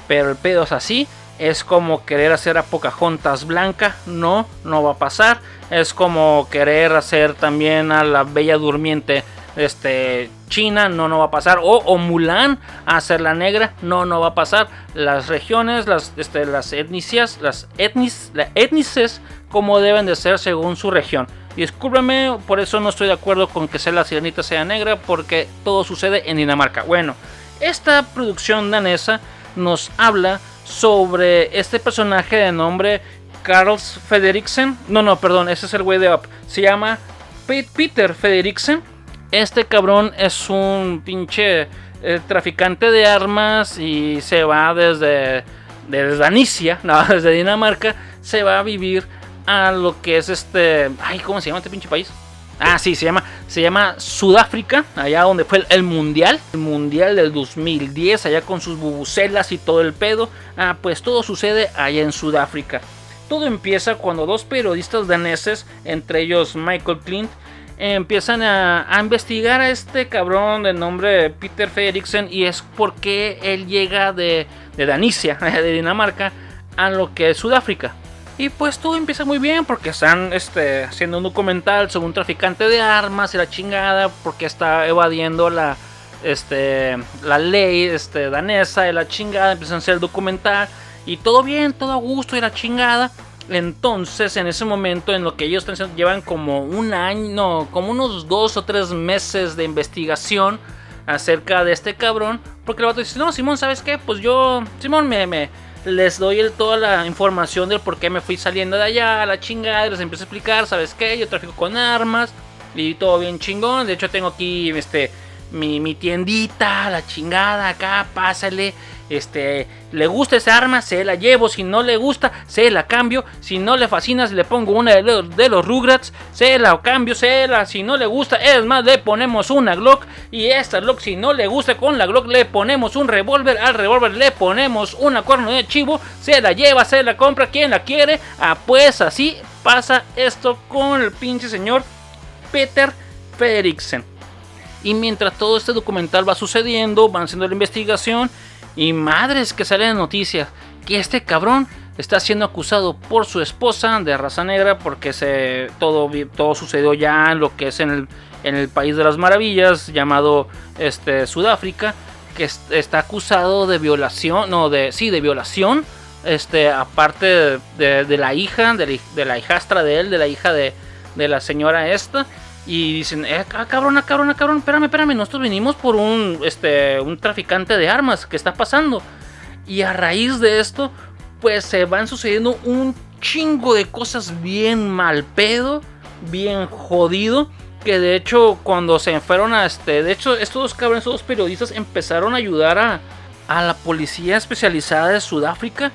pero el pedo es así, es como querer hacer a Pocahontas blanca, no, no va a pasar, es como querer hacer también a la Bella Durmiente este, China, no, no va a pasar. O, o Mulan, hacerla negra, no, no va a pasar. Las regiones, las, este, las etnicias, las etnis, las etnices, como deben de ser según su región. Discúlpeme, por eso no estoy de acuerdo con que sea la sirenita sea negra, porque todo sucede en Dinamarca. Bueno, esta producción danesa nos habla sobre este personaje de nombre Carls Federiksen. No, no, perdón, ese es el güey de Up. Se llama Peter Federiksen este cabrón es un pinche eh, traficante de armas y se va desde, desde Danicia, no, desde Dinamarca, se va a vivir a lo que es este... Ay, ¿cómo se llama este pinche país? Ah, sí, se llama, se llama Sudáfrica, allá donde fue el, mundial, el mundial del 2010, allá con sus bubucelas y todo el pedo. Ah, pues todo sucede allá en Sudáfrica. Todo empieza cuando dos periodistas daneses, entre ellos Michael Clint, empiezan a, investigar a este cabrón de nombre Peter Frederiksen y es porque él llega de, de Danicia, de Dinamarca, a lo que es Sudáfrica. Y pues todo empieza muy bien porque están este, haciendo un documental sobre un traficante de armas y la chingada porque está evadiendo la, este, la ley este, danesa y la chingada. Empiezan a hacer el documental y todo bien, todo a gusto y la chingada. Entonces, en ese momento, en lo que ellos llevan como un año, no, como unos dos o tres meses de investigación acerca de este cabrón. Porque el vato dice: No, Simón, ¿sabes qué? Pues yo, Simón, me, les doy toda la información del por qué me fui saliendo de allá, a la chingada, les empiezo a explicar: ¿Sabes qué? Yo trafico con armas y todo bien chingón. De hecho, tengo aquí este mi, mi tiendita, la chingada acá, pásale. Este, le gusta esa arma, se la llevo. Si no le gusta, se la cambio. Si no le fascina, le pongo una de los, de los Rugrats, se la cambio, se la. Si no le gusta, es más, le ponemos una Glock. Y esta Glock, si no le gusta con la Glock, le ponemos un revólver. Al revólver le ponemos una cuerno de chivo. Se la lleva, se la compra. Quien la quiere, ah, pues así pasa esto con el pinche señor Peter Frederiksen. Y mientras todo este documental va sucediendo, van haciendo la investigación y madres que salen noticias que este cabrón está siendo acusado por su esposa de raza negra porque se, todo, todo sucedió ya en lo que es en el, en el país de las maravillas llamado este, Sudáfrica que está acusado de violación, no, de, sí, de violación, este, aparte de, la hija, de la, hijastra de él, de la hija de, de la señora esta, y dicen, eh, ah, cabrón, cabrón, cabrón, espérame, espérame, nosotros venimos por un, este, un traficante de armas que está pasando. Y a raíz de esto, pues se van sucediendo un chingo de cosas bien mal pedo, bien jodido. Que de hecho, cuando se fueron a este, de hecho, estos dos cabrones, estos dos periodistas empezaron a ayudar a, a la policía especializada de Sudáfrica.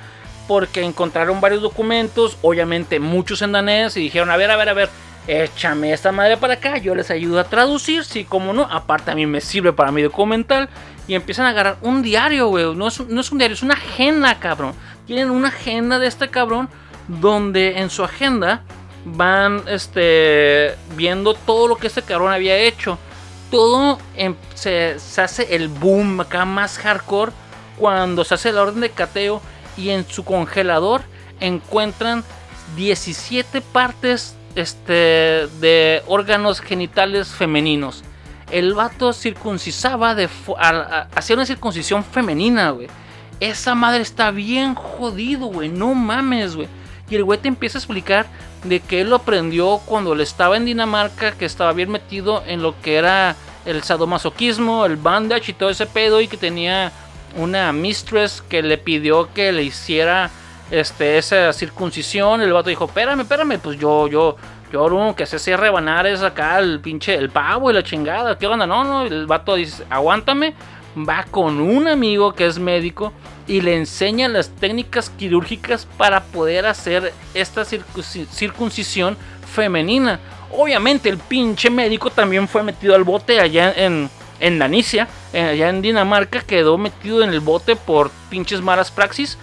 Porque encontraron varios documentos, obviamente muchos en danés, y dijeron, a ver, a ver, a ver, échame esta madre para acá, yo les ayudo a traducir, sí, como no, aparte a mí me sirve para mi documental. Y empiezan a agarrar un diario, güey, no es, un diario, es una agenda, cabrón. Tienen una agenda de este cabrón donde en su agenda van este, viendo todo lo que este cabrón había hecho. Todo se, se, hace el boom acá más hardcore cuando se hace la orden de cateo y en su congelador encuentran 17 partes este, de órganos genitales femeninos. El vato circuncisaba de hacía una circuncisión femenina, güey. Esa madre está bien jodido, güey. No mames, güey. Y el güey te empieza a explicar de que él lo aprendió cuando él estaba en Dinamarca, que estaba bien metido en lo que era el sadomasoquismo, el bandage y todo ese pedo, y que tenía una mistress que le pidió que le hiciera este, esa circuncisión. El vato dijo, espérame, espérame, pues yo, yo, yo, que se cierre rebanar es acá el pinche, el pavo y la chingada. ¿Qué onda? No, no, el vato dice, aguántame. Va con un amigo que es médico y le enseña las técnicas quirúrgicas para poder hacer esta circuncisión femenina. Obviamente el pinche médico también fue metido al bote allá en, en Danicia, eh, allá en Dinamarca, quedó metido en el bote por pinches malas praxis.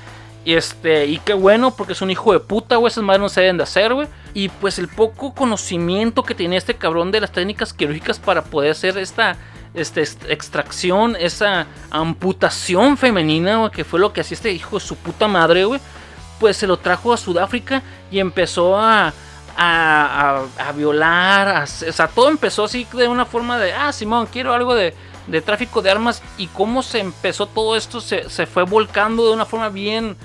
Y este, y qué bueno, porque es un hijo de puta, güey. Esas madres no se deben de hacer, güey. Y pues el poco conocimiento que tenía este cabrón de las técnicas quirúrgicas para poder hacer esta, este, extracción, esa amputación femenina, que fue lo que hacía este hijo de su puta madre, güey. Pues se lo trajo a Sudáfrica y empezó a, a, a, violar. o sea, todo empezó así de una forma de, ah, Simón, quiero algo de, de tráfico de armas. Y cómo se empezó todo esto, se, se fue volcando de una forma bien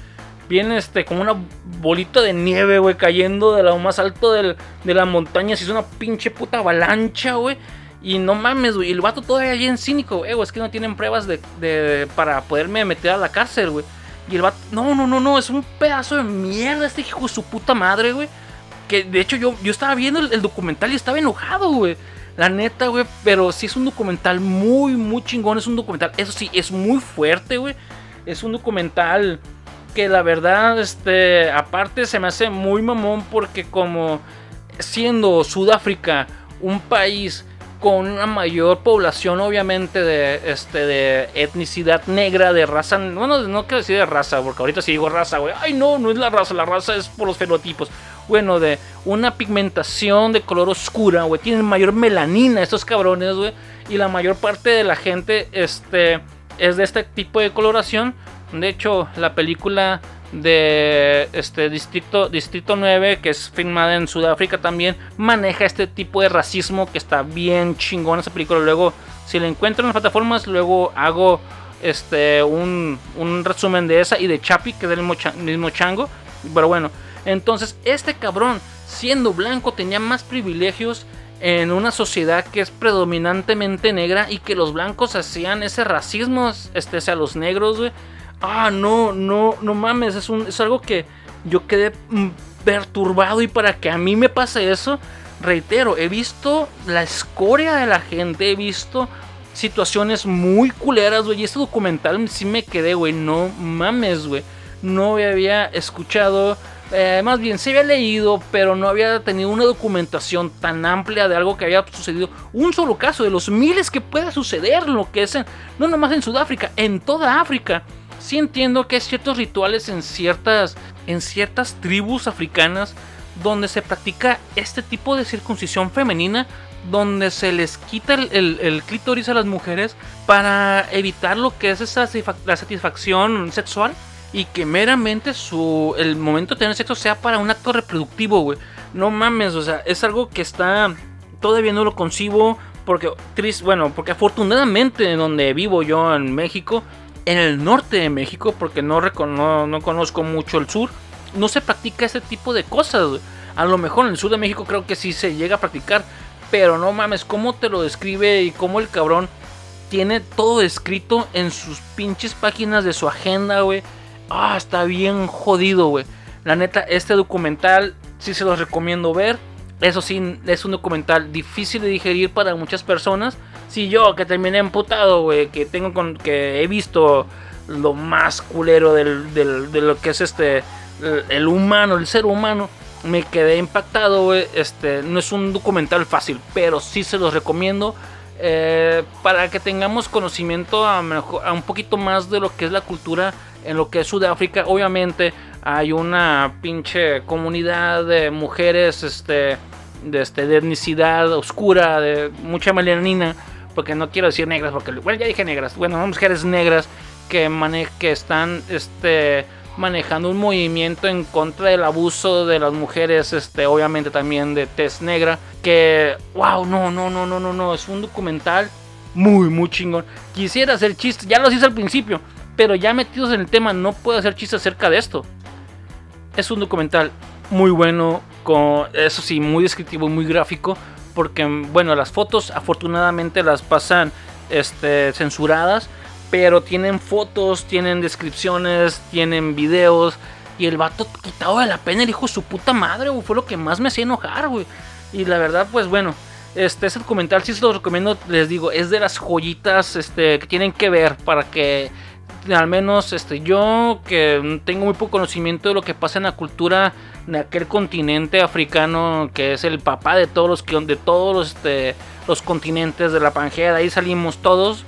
viene este, como una bolita de nieve, güey, cayendo de lo más alto de la montaña. Se hizo una pinche puta avalancha, güey. Y no mames, güey. Y el vato todavía allí en cínico, güey. Es que no tienen pruebas de, para poderme meter a la cárcel, güey. Y el vato, no, no, no, no. Es un pedazo de mierda este hijo de su puta madre, güey. Que de hecho yo, yo estaba viendo el documental y estaba enojado, güey. La neta, güey. Pero sí es un documental muy, muy chingón. Es un documental, eso sí, es muy fuerte, güey. Es un documental que la verdad, este, aparte se me hace muy mamón porque como siendo Sudáfrica un país con una mayor población obviamente de este de etnicidad negra de raza bueno no quiero decir de raza porque ahorita si digo raza güey ay no no es la raza la raza es por los fenotipos. Bueno de una pigmentación de color oscura güey tienen mayor melanina estos cabrones güey y la mayor parte de la gente este es de este tipo de coloración de hecho, la película de este distrito distrito 9 que es filmada en Sudáfrica también maneja este tipo de racismo que está bien chingón esa película. Luego si la encuentro en las plataformas luego hago este un, resumen de esa y de Chapi que es del mismo, chango. Pero bueno entonces este cabrón siendo blanco tenía más privilegios en una sociedad que es predominantemente negra y que los blancos hacían ese racismo este hacia los negros güey ah, no, no, no mames, es, un, es algo que yo quedé mm, perturbado y para que a mí me pase eso, reitero, he visto la escoria de la gente, he visto situaciones muy culeras, güey. Y este documental sí me quedé, güey. No mames, güey. No había escuchado eh, más bien, se había leído, pero no había tenido una documentación tan amplia de algo que había sucedido. Un solo caso de los miles que puede suceder, lo que es en, no nomás en Sudáfrica, en toda África. Sí entiendo que hay ciertos rituales en ciertas, en ciertas tribus africanas donde se practica este tipo de circuncisión femenina, donde se les quita el, el, clítoris a las mujeres para evitar lo que es esa, la satisfacción sexual y que meramente su el momento de tener sexo sea para un acto reproductivo, güey. No mames, o sea, es algo que está todavía no lo concibo porque bueno, porque afortunadamente en donde vivo yo en México, en el norte de México, porque no, no, no conozco mucho el sur, no se practica ese tipo de cosas. A lo mejor en el sur de México creo que sí se llega a practicar, pero no mames, cómo te lo describe y cómo el cabrón tiene todo escrito en sus pinches páginas de su agenda, güey Ah, está bien jodido, güey. La neta, este documental sí se los recomiendo ver. Eso sí, es un documental difícil de digerir para muchas personas. Si yo, que terminé emputado, güey, que tengo con, que he visto lo más culero del, de lo que es este, el, humano, el ser humano, me quedé impactado, güey. Este, no es un documental fácil, pero sí se los recomiendo. Eh, para que tengamos conocimiento a, a un poquito más de lo que es la cultura en lo que es Sudáfrica, obviamente hay una pinche comunidad de mujeres este, de, este, de etnicidad oscura, de mucha melanina, porque no quiero decir negras, porque bueno, ya dije negras, bueno, mujeres negras que, que están este, manejando un movimiento en contra del abuso de las mujeres, este, obviamente también de tez negra, que, wow, no, no, no, no, no, no, es un documental muy, muy chingón. Quisiera hacer chiste, ya lo hice al principio, pero ya metidos en el tema, no puedo hacer chistes acerca de esto. Es un documental muy bueno, con, eso sí, muy descriptivo muy gráfico. Porque, bueno, las fotos afortunadamente las pasan este, censuradas. Pero tienen fotos, tienen descripciones, tienen videos. Y el vato quitado de la pena, el hijo su puta madre, Fue lo que más me hacía enojar, güey. Y la verdad, pues bueno, este, ese documental sí se lo recomiendo, les digo, es de las joyitas este, que tienen que ver para que al menos este, yo que tengo muy poco conocimiento de lo que pasa en la cultura de aquel continente africano que es el papá de todos los de todos los, este, los continentes de la Pangea, de ahí salimos todos.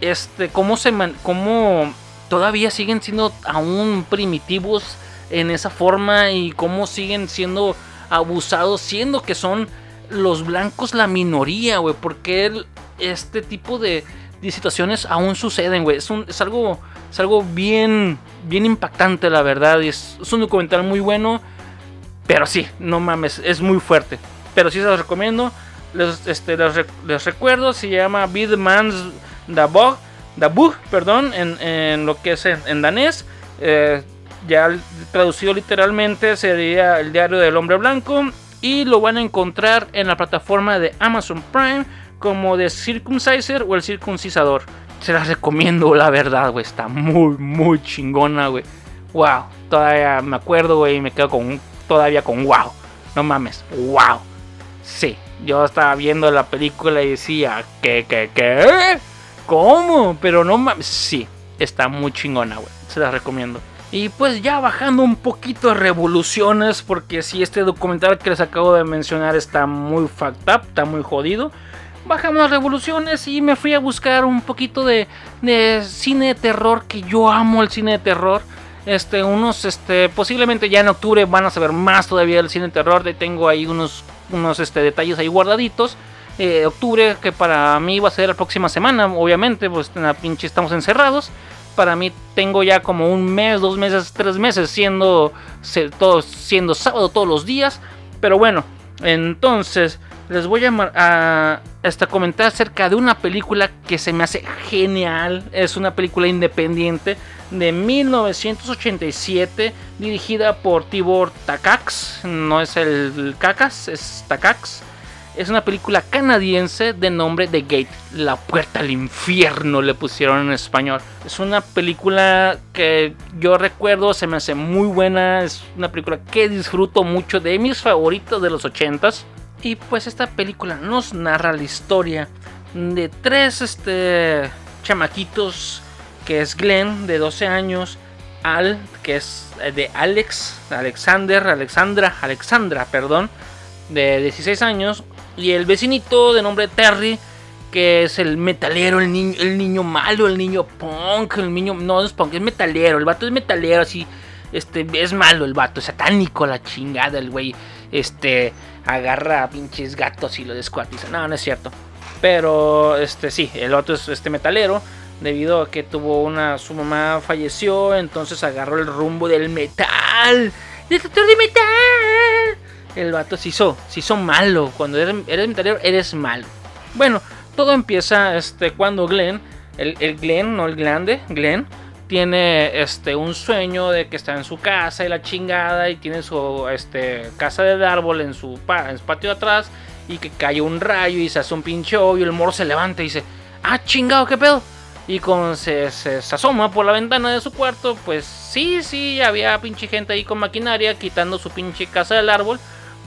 Este, cómo se cómo todavía siguen siendo aún primitivos en esa forma y cómo siguen siendo abusados siendo que son los blancos la minoría, güey, porque este tipo de situaciones aún suceden, güey. Es, algo, es algo bien, bien impactante, la verdad. Y es, un documental muy bueno. Pero sí, no mames, es muy fuerte. Pero sí se los recomiendo. Les, este, les, recuerdo, se llama Bid Man's Dabog, Dabug, perdón, en, en, lo que es en, danés. Eh, ya traducido literalmente sería el diario del hombre blanco. Y lo van a encontrar en la plataforma de Amazon Prime como de Circumciser o el Circuncisador. Se las recomiendo, la verdad, güey. Está muy, muy chingona, güey. Wow. Todavía me acuerdo, güey, y me quedo con todavía con wow. No mames, wow. Sí, yo estaba viendo la película y decía, ¿qué, qué, qué? ¿Cómo? Pero no mames. Sí, está muy chingona, güey. Se las recomiendo. Y pues ya bajando un poquito revoluciones, porque si este documental que les acabo de mencionar está muy fucked up, está muy jodido bajamos las revoluciones y me fui a buscar un poquito de, cine de terror, que yo amo el cine de terror. Este, unos, este, posiblemente ya en octubre van a saber más todavía del cine de terror. De tengo ahí unos, unos este, detalles ahí guardaditos. Eh, octubre, que para mí va a ser la próxima semana, obviamente, pues en la pinche estamos encerrados. Para mí tengo ya como un mes, dos meses, tres meses siendo, todo, siendo sábado todos los días. Pero bueno, entonces les voy a, a hasta comentar acerca de una película que se me hace genial. Es una película independiente de 1987 dirigida por Tibor Takacs. No es el Cacas, es Takacs. Es una película canadiense de nombre The Gate, La Puerta al Infierno le pusieron en español. Es una película que yo recuerdo, se me hace muy buena, es una película que disfruto mucho, de mis favoritos de los 80s. Y pues esta película nos narra la historia de tres este, chamaquitos, que es Glenn, de 12 años, Al, que es eh, de Alex, Alexander, Alexandra, Alexandra, perdón, de 16 años, y el vecinito de nombre Terry, que es el metalero, el niño, el niño malo, el niño punk, el niño, no es punk, es metalero, el vato es metalero, así, este, es malo el vato, satánico la chingada, el güey, este, agarra a pinches gatos y lo descuartiza, no, no es cierto, pero, este, sí, el otro es este metalero, debido a que tuvo una, su mamá falleció, entonces agarró el rumbo del metal, detector de metal, el vato se hizo, se hizo malo, cuando eres, metalero, eres malo, bueno, todo empieza este, cuando Glenn, el, el Glenn, no el grande, Glenn, tiene este, un sueño de que está en su casa y la chingada y tiene su este, casa de árbol en su, en su patio de atrás y que cae un rayo y se hace un pinche y el morro se levanta y dice, ah chingado, ¿qué pedo? Y se, se, se, asoma por la ventana de su cuarto, pues sí, sí, había pinche gente ahí con maquinaria quitando su pinche casa del árbol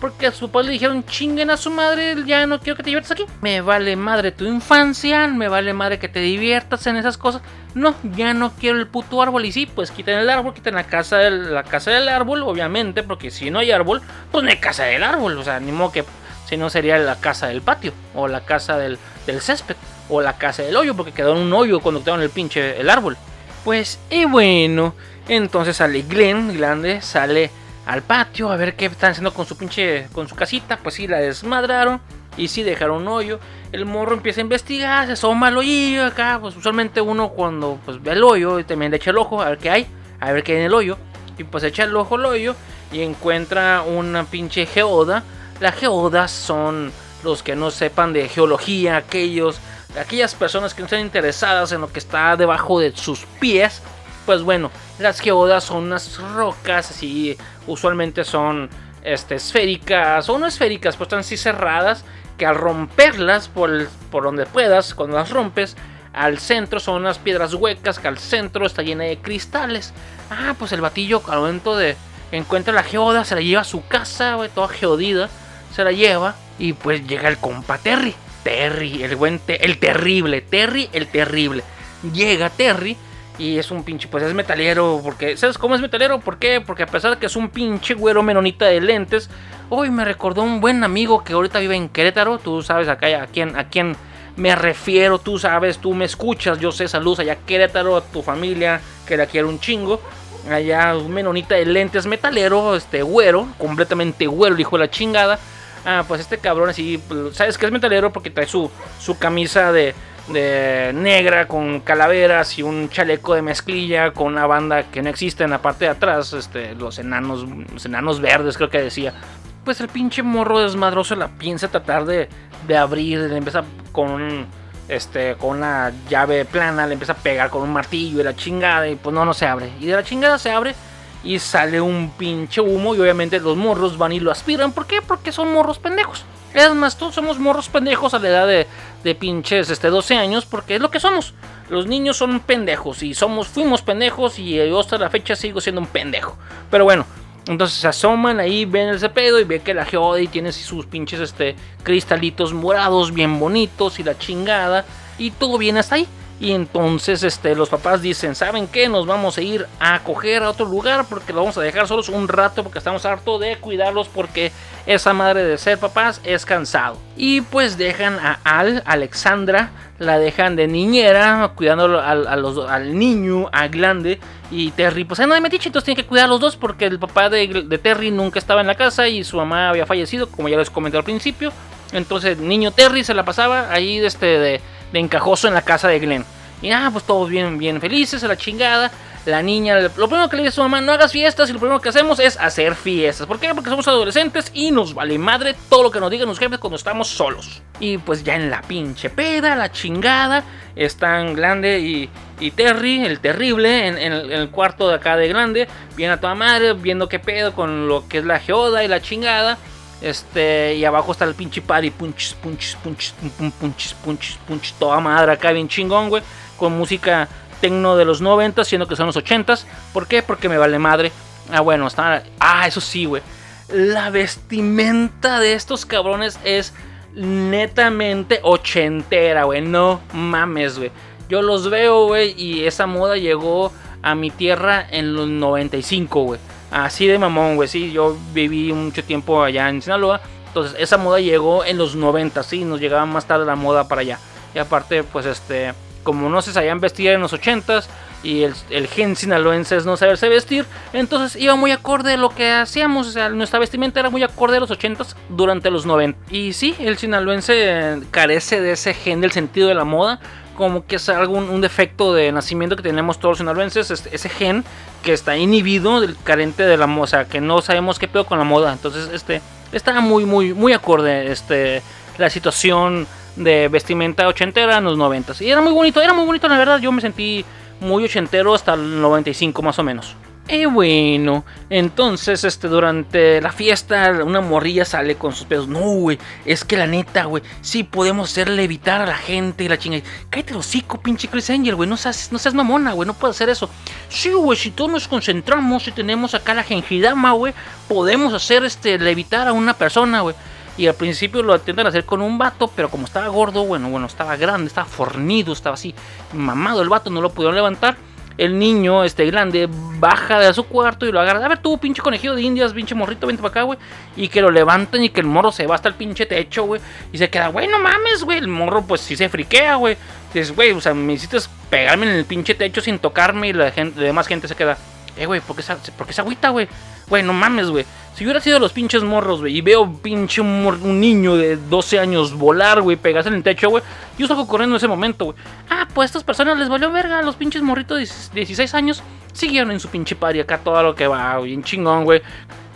porque a su papá le dijeron chinguen a su madre, ya no quiero que te diviertas aquí. Me vale madre tu infancia, me vale madre que te diviertas en esas cosas. No, ya no quiero el puto árbol. Y sí, pues quiten el árbol, quiten la casa del, la casa del árbol, obviamente, porque si no hay árbol, pues no hay casa del árbol. O sea, ni modo que si no sería la casa del patio, o la casa del, césped, o la casa del hoyo, porque quedó en un hoyo cuando quitaron el pinche el árbol. Pues, y bueno, entonces sale Glenn, grande, sale al patio a ver qué están haciendo con su pinche, con su casita. Pues sí, la desmadraron y sí dejaron un hoyo. El morro empieza a investigar, se asoma al hoyo acá. Pues usualmente uno cuando pues, ve el hoyo y también le echa el ojo a ver qué hay, a ver qué hay en el hoyo. Y pues echa el ojo al hoyo y encuentra una pinche geoda. Las geodas son los que no sepan de geología, aquellos, aquellas personas que no están interesadas en lo que está debajo de sus pies pues bueno, las geodas son unas rocas así, usualmente son este, esféricas o no esféricas, pues están así cerradas, que al romperlas por, por donde puedas, cuando las rompes, al centro son unas piedras huecas que al centro está llena de cristales. Ah, pues el batillo al momento de encuentra la geoda, se la lleva a su casa, toda geodida, se la lleva y pues llega el compa Terry. Terry, el buen, el terrible, Terry, el terrible. Llega Terry y es un pinche, pues es metalero. Porque, ¿sabes cómo es metalero? ¿Por qué? Porque a pesar de que es un pinche güero menonita de lentes, hoy me recordó un buen amigo que ahorita vive en Querétaro. Tú sabes acá a quién, a quién me refiero, tú sabes, tú me escuchas. Yo sé, saludos allá Querétaro, a tu familia, que la quiero un chingo. Allá un menonita de lentes metalero, este güero, completamente güero, hijo de la chingada. Ah, pues este cabrón así, pues, ¿sabes qué es metalero? Porque trae su, su camisa de, de negra con calaveras y un chaleco de mezclilla con una banda que no existe en la parte de atrás, este, los enanos, enanos verdes creo que decía. Pues el pinche morro desmadroso la piensa tratar de, de abrir, le empieza con este, con una llave plana, le empieza a pegar con un martillo y la chingada y pues no, no se abre. Y de la chingada se abre y sale un pinche humo y obviamente los morros van y lo aspiran. ¿Por qué? Porque son morros pendejos. Es más, todos somos morros pendejos a la edad de, pinches este, 12 años, porque es lo que somos. Los niños son pendejos y somos, fuimos pendejos y yo hasta la fecha sigo siendo un pendejo. Pero bueno, entonces se asoman ahí, ven ese pedo y ve que la y tiene sus pinches este, cristalitos morados bien bonitos y la chingada. Y todo viene hasta ahí. Y entonces este, los papás dicen, ¿saben qué? Nos vamos a ir a coger a otro lugar porque lo vamos a dejar solos un rato porque estamos hartos de cuidarlos porque esa madre de ser papás es cansado. Y pues dejan a Al, Alexandra, la dejan de niñera, cuidando al, al niño, a Glande y Terry. Pues no de metiche, entonces tienen que cuidar a los dos porque el papá de, de Terry nunca estaba en la casa y su mamá había fallecido, como ya les comenté al principio. Entonces, niño Terry se la pasaba ahí este, de, de de encajoso en la casa de Glenn. Y ah, pues todos bien, bien felices, a la chingada. La niña, lo primero que le dice a su mamá, no hagas fiestas y lo primero que hacemos es hacer fiestas. ¿Por qué? Porque somos adolescentes y nos vale madre todo lo que nos digan los jefes cuando estamos solos. Y pues ya en la pinche peda, la chingada, están Grande y, y Terry, el terrible, en, el, cuarto de acá de Grande, viene a toda madre, viendo qué pedo con lo que es la geoda y la chingada. Este, y abajo está el pinche paddy, punches, punches, punches, punches, punches, punches, toda madre acá bien chingón, güey, con música tecno de los 90, siendo que son los 80 ¿Por qué? Porque me vale madre. Ah, bueno, está. Ah, eso sí, güey. La vestimenta de estos cabrones es netamente ochentera, güey. No mames, güey. Yo los veo, güey, y esa moda llegó a mi tierra en los 95, güey. Así de mamón, güey. Sí, yo viví mucho tiempo allá en Sinaloa. Entonces, esa moda llegó en los 90, sí, nos llegaba más tarde la moda para allá. Y aparte, pues este, como no se sabían vestir en los 80s y el, gen sinaloense es no saberse vestir, entonces iba muy acorde a lo que hacíamos. O sea, nuestra vestimenta era muy acorde a los 80s durante los 90. Y sí, el sinaloense carece de ese gen del sentido de la moda como que es algún un defecto de nacimiento que tenemos todos los sinaloenses, ese gen que está inhibido, del carente de la moda, o sea, que no sabemos qué pedo con la moda. Entonces, este, está muy, muy, muy acorde, este, la situación de vestimenta ochentera en los noventas. Y era muy bonito, era muy bonito, la verdad. Yo me sentí muy ochentero hasta el 95 más o menos. Y bueno, entonces, este, durante la fiesta, una morrilla sale con sus pedos. No, güey, es que la neta, güey, sí podemos hacerle evitar a la gente y la chingada. Cállate los hocico, pinche Chris Angel, güey, no seas, no seas mamona, güey, no puedes hacer eso. Sí, güey, si todos nos concentramos y tenemos acá la gengidama, güey, podemos hacer, este, levitar a una persona, güey. Y al principio lo intentan hacer con un vato, pero como estaba gordo, bueno, bueno, estaba grande, estaba fornido, estaba así mamado el vato, no lo pudieron levantar el niño, este grande, baja de su cuarto y lo agarra. A ver, tú, pinche conejillo de indias, pinche morrito, vente para acá, güey. Y que lo levantan y que el morro se va hasta el pinche techo, güey. Y se queda, güey, no mames, güey. El morro, pues sí se friquea, güey. Dices, güey, o sea, me hiciste pegarme en el pinche techo sin tocarme y la, gente, la demás gente se queda, eh, güey, ¿por qué, ¿por esa agüita, güey? Güey, no mames, güey. Si hubiera sido los pinches morros, güey, y veo pinche un, niño de 12 años volar, güey, pegarse en el techo, güey, yo salgo corriendo en ese momento, güey. Ah, pues a estas personas les valió verga, los pinches morritos de 16 años siguieron en su pinche party acá todo lo que va, bien chingón, güey.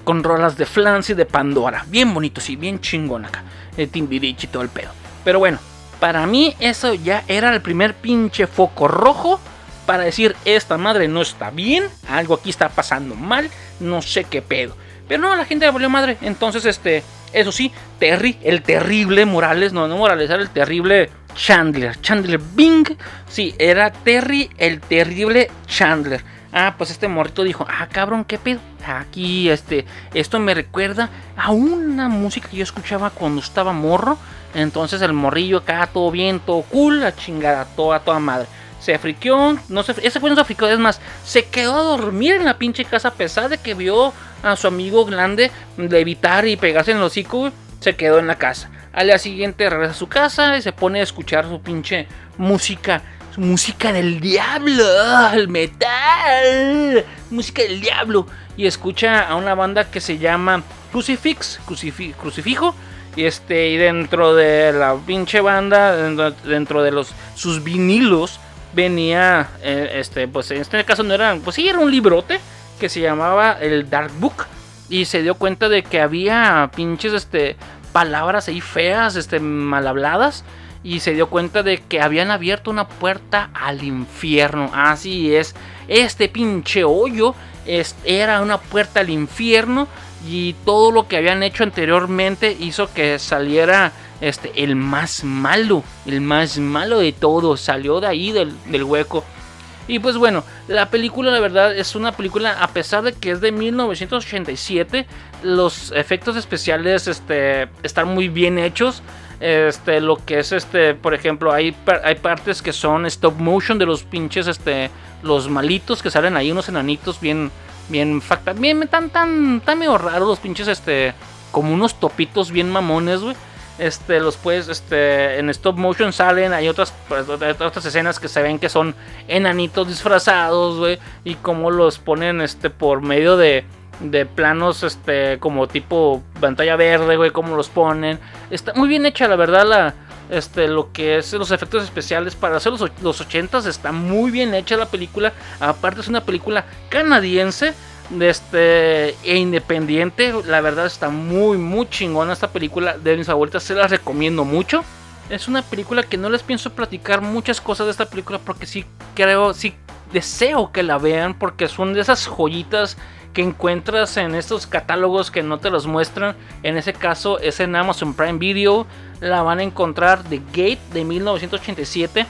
Con rolas de Flans y de Pandora. Bien bonito, sí, bien chingón acá. El Timbiriche y todo el pedo. Pero bueno, para mí eso ya era el primer pinche foco rojo para decir, esta madre no está bien, algo aquí está pasando mal, no sé qué pedo. Pero no, la gente le volvió madre. Entonces, este, eso sí, Terry, el terrible Morales, no, no Morales, era el terrible Chandler. Chandler Bing, sí, era Terry, el terrible Chandler. Ah, pues este morrito dijo, ah, cabrón, qué pedo. Aquí, este, esto me recuerda a una música que yo escuchaba cuando estaba morro. Entonces el morrillo acá, todo bien, todo cool, la chingada, toda, toda madre. Se friqueó, no se, ese fue no se friqueó, es más, se quedó a dormir en la pinche casa a pesar de que vio a su amigo grande levitar y pegarse en el hocico, se quedó en la casa. Al día siguiente regresa a su casa y se pone a escuchar su pinche música. Música del diablo, el metal, música del diablo. Y escucha a una banda que se llama Crucifix, Crucifijo. Y este, y dentro de la pinche banda, dentro de los sus vinilos, venía, eh, este, pues en este caso no era, pues sí, era un librote que se llamaba el Dark Book y se dio cuenta de que había pinches este palabras ahí feas, este mal habladas y se dio cuenta de que habían abierto una puerta al infierno. Así es, este pinche hoyo era una puerta al infierno y todo lo que habían hecho anteriormente hizo que saliera este el más malo, el más malo de todos, salió de ahí del, del hueco. Y pues bueno, la película la verdad es una película, a pesar de que es de 1987, los efectos especiales este, están muy bien hechos. Este, lo que es este, por ejemplo, hay, hay partes que son stop motion de los pinches, este, los malitos que salen ahí, unos enanitos bien, bien, facta, bien, tan, tan, tan medio raros los pinches, este, como unos topitos bien mamones, güey este los puedes este en stop motion salen hay otras pues, otras escenas que se ven que son enanitos disfrazados güey y cómo los ponen este por medio de de planos este como tipo pantalla verde güey cómo los ponen. Está muy bien hecha la verdad la este lo que es los efectos especiales para hacer los, los 80 está muy bien hecha la película. Aparte es una película canadiense este e independiente. La verdad está muy, muy chingona esta película de mis favoritas. Se las recomiendo mucho. Es una película que no les pienso platicar muchas cosas de esta película porque sí creo, sí deseo que la vean porque son de esas joyitas que encuentras en estos catálogos que no te los muestran. En ese caso es en Amazon Prime Video. La van a encontrar The Gate de 1987.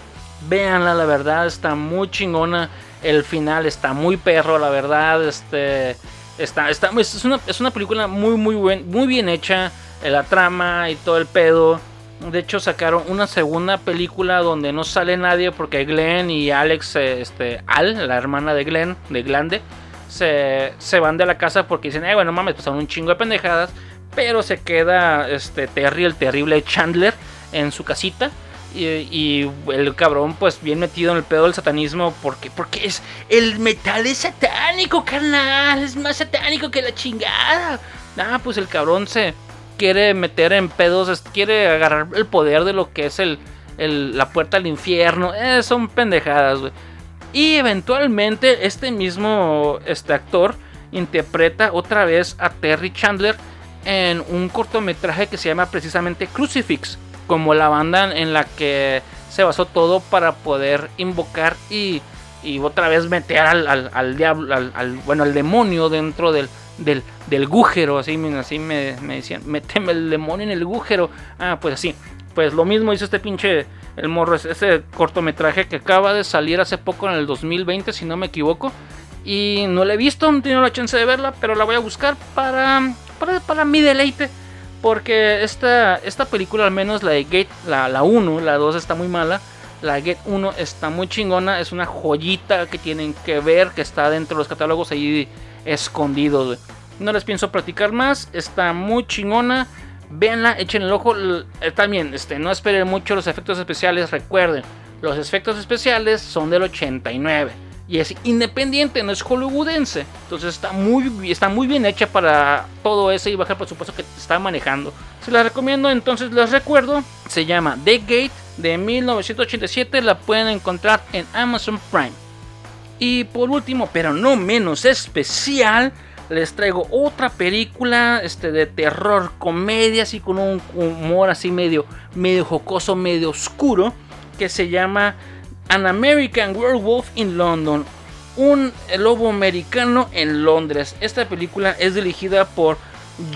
Véanla, la verdad está muy chingona. El final está muy perro, la verdad. Este, está, es, una, es una película muy, muy, buen, muy bien hecha. La trama y todo el pedo. De hecho, sacaron una segunda película donde no sale nadie porque Glenn y Alex, eh, este, Al, la hermana de Glenn, de Glande, se, se van de la casa porque dicen, eh, bueno, mames, pasaron un chingo de pendejadas. Pero se queda este Terry, el terrible Chandler, en su casita. Y, el cabrón, pues bien metido en el pedo del satanismo. Porque, porque es. El metal es satánico, carnal. Es más satánico que la chingada. Ah, pues el cabrón se quiere meter en pedos. Quiere agarrar el poder de lo que es la puerta al infierno. Eh, son pendejadas, güey. Y eventualmente este mismo este actor interpreta otra vez a Terry Chandler en un cortometraje que se llama precisamente Crucifix, como la banda en la que se basó todo para poder invocar y, otra vez meter al, al, diablo, al, bueno, al demonio dentro del, del, del así, así me, decían, meteme el demonio en el gújero. Ah, pues así, pues lo mismo hizo este pinche, el morro, ese cortometraje que acaba de salir hace poco en el 2020, si no me equivoco. Y no la he visto, no he tenido la chance de verla, pero la voy a buscar para, para, mi deleite. Porque esta, esta película, al menos la de Gate, la, la 1, la 2 está muy mala. La Gate 1 está muy chingona, es una joyita que tienen que ver, que está dentro de los catálogos ahí escondidos. No les pienso platicar más, está muy chingona. Véanla, echen el ojo. Eh, también, este, no esperen mucho los efectos especiales. Recuerden, los efectos especiales son del 89 y es independiente, no es hollywoodense. Entonces está muy, está muy bien hecha para todo ese y baja el presupuesto que está manejando. Se la recomiendo, entonces les recuerdo, se llama The Gate de 1987, la pueden encontrar en Amazon Prime. Y por último, pero no menos especial, les traigo otra película este, de terror, comedia, así con un humor así medio, medio jocoso, medio oscuro, que se llama An American Werewolf in London. Un lobo americano en Londres. Esta película es dirigida por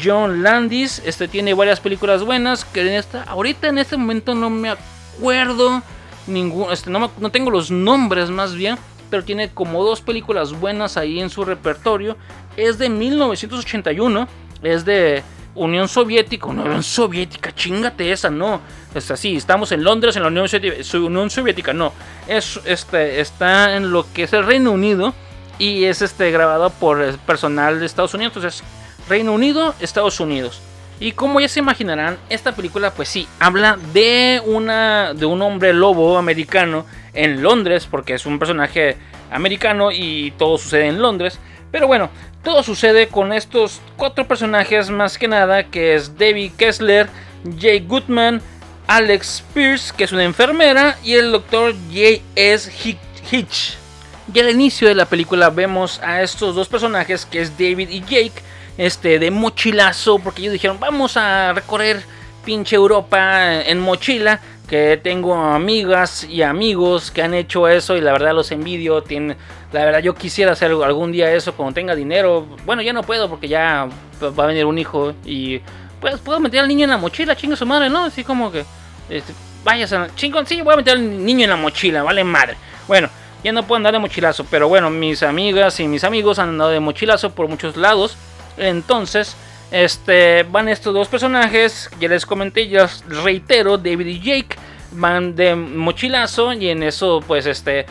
John Landis. Este tiene varias películas buenas. Que en esta, ahorita en este momento no me acuerdo ningún, este, no, no tengo los nombres más bien. Pero tiene como dos películas buenas ahí en su repertorio. Es de 1981. Es de Unión Soviética, Unión Soviética, chingate esa, no. Es así, estamos en Londres, en la Unión Soviética, Unión Soviética no. Es, este, está en lo que es el Reino Unido y es este, grabado por personal de Estados Unidos. Entonces, Reino Unido, Estados Unidos. Y como ya se imaginarán, esta película, pues sí, habla de, una, de un hombre lobo americano en Londres, porque es un personaje americano y todo sucede en Londres. Pero bueno, todo sucede con estos cuatro personajes más que nada, que es Debbie Kessler, Jay Goodman, Alex Pierce, que es una enfermera, y el doctor J.S. Hitch. Y al inicio de la película vemos a estos dos personajes, que es David y Jake, este, de mochilazo, porque ellos dijeron, vamos a recorrer pinche Europa en mochila, que tengo amigas y amigos que han hecho eso y la verdad los envidio. Tienen, la verdad yo quisiera hacer algún día eso cuando tenga dinero. Bueno, ya no puedo porque ya va a venir un hijo y pues puedo meter al niño en la mochila, chinga su madre, ¿no? Así como que este, vayas a chingón, sí, voy a meter al niño en la mochila, vale madre. Bueno, ya no puedo andar de mochilazo, pero bueno, mis amigas y mis amigos han andado de mochilazo por muchos lados. Entonces, este, van estos dos personajes, ya les comenté, ya reitero, David y Jake van de mochilazo y en eso pues este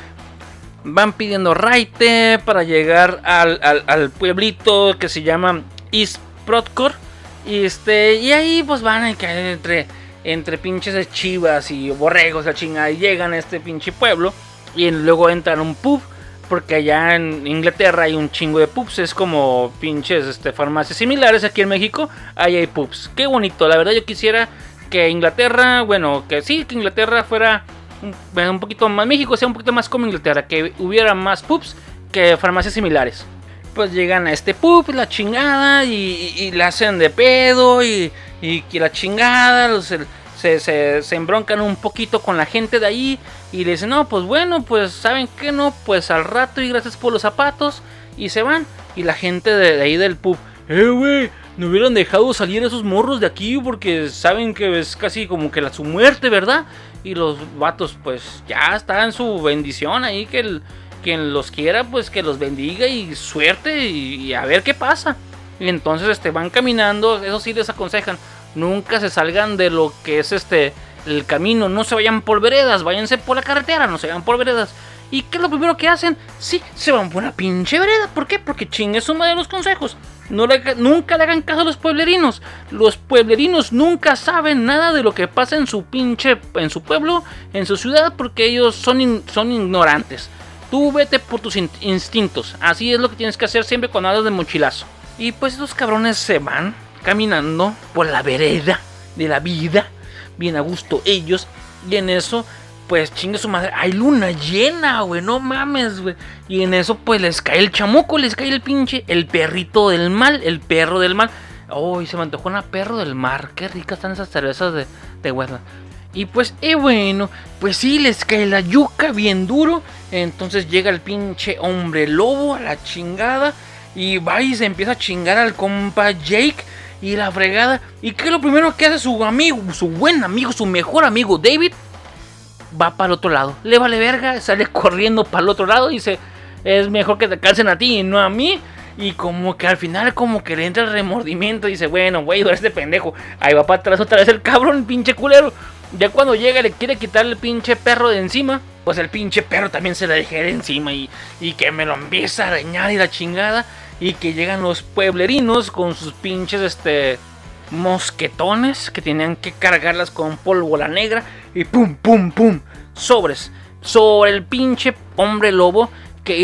van pidiendo raite para llegar al, pueblito que se llama East Protcor y este y ahí pues van a caer entre entre pinches chivas y borregos la chingada y llegan a este pinche pueblo y luego entran a un pub porque allá en Inglaterra hay un chingo de pubs, es como pinches este, farmacias similares aquí en México, ahí hay pubs. Qué bonito, la verdad yo quisiera que Inglaterra, bueno, que sí, que Inglaterra fuera un, poquito más, México sea un poquito más como Inglaterra, que hubiera más pubs que farmacias similares. Pues llegan a este pub, la chingada, y, la hacen de pedo, y, y, la chingada, se, se, se, embroncan un poquito con la gente de ahí, y le dicen, no, pues bueno, pues saben que no, pues al rato y gracias por los zapatos, y se van, y la gente de, ahí del pub, eh, güey, no hubieran dejado salir esos morros de aquí porque saben que es casi como que la, su muerte, ¿verdad? Y los vatos, pues ya está en su bendición ahí, que el, quien los quiera, pues que los bendiga y suerte y, a ver qué pasa. Y entonces este, van caminando, eso sí les aconsejan, nunca se salgan de lo que es este el camino, no se vayan por veredas, váyanse por la carretera, no se vayan por veredas. ¿Y qué es lo primero que hacen? Sí, se van por una pinche vereda. ¿Por qué? Porque chingue suma de los consejos. No nunca le hagan caso a los pueblerinos. Los pueblerinos nunca saben nada de lo que pasa en su pinche, en su pueblo, en su ciudad, porque ellos son, son ignorantes. Tú vete por tus instintos. Así es lo que tienes que hacer siempre cuando hablas de mochilazo. Y pues estos cabrones se van caminando por la vereda de la vida. Bien a gusto ellos. Y en eso pues chingue su madre, hay luna llena, güey, no mames, güey. Y en eso, pues les cae el chamuco, les cae el pinche, el perrito del mal, el perro del mal. Uy, se me una perro del mar, qué ricas están esas cervezas de, de Y pues, eh, bueno, pues sí, les cae la yuca bien duro. Entonces llega el pinche hombre lobo a la chingada. Y va y se empieza a chingar al compa Jake y la fregada. ¿Y qué es lo primero que hace su amigo, su buen amigo, su mejor amigo David? va para el otro lado. Le vale verga, sale corriendo para el otro lado y dice, es mejor que te calcen a ti y no a mí. Y como que al final como que le entra el remordimiento y dice, bueno, güey, este pendejo. Ahí va para atrás otra vez el cabrón, pinche culero. Ya cuando llega le quiere quitar el pinche perro de encima. Pues el pinche perro también se la deja de encima y, y que me lo empieza a arañar y la chingada. Y que llegan los pueblerinos con sus pinches, este, mosquetones que tenían que cargarlas con pólvora negra y pum, pum, pum, sobres, sobre el pinche hombre lobo que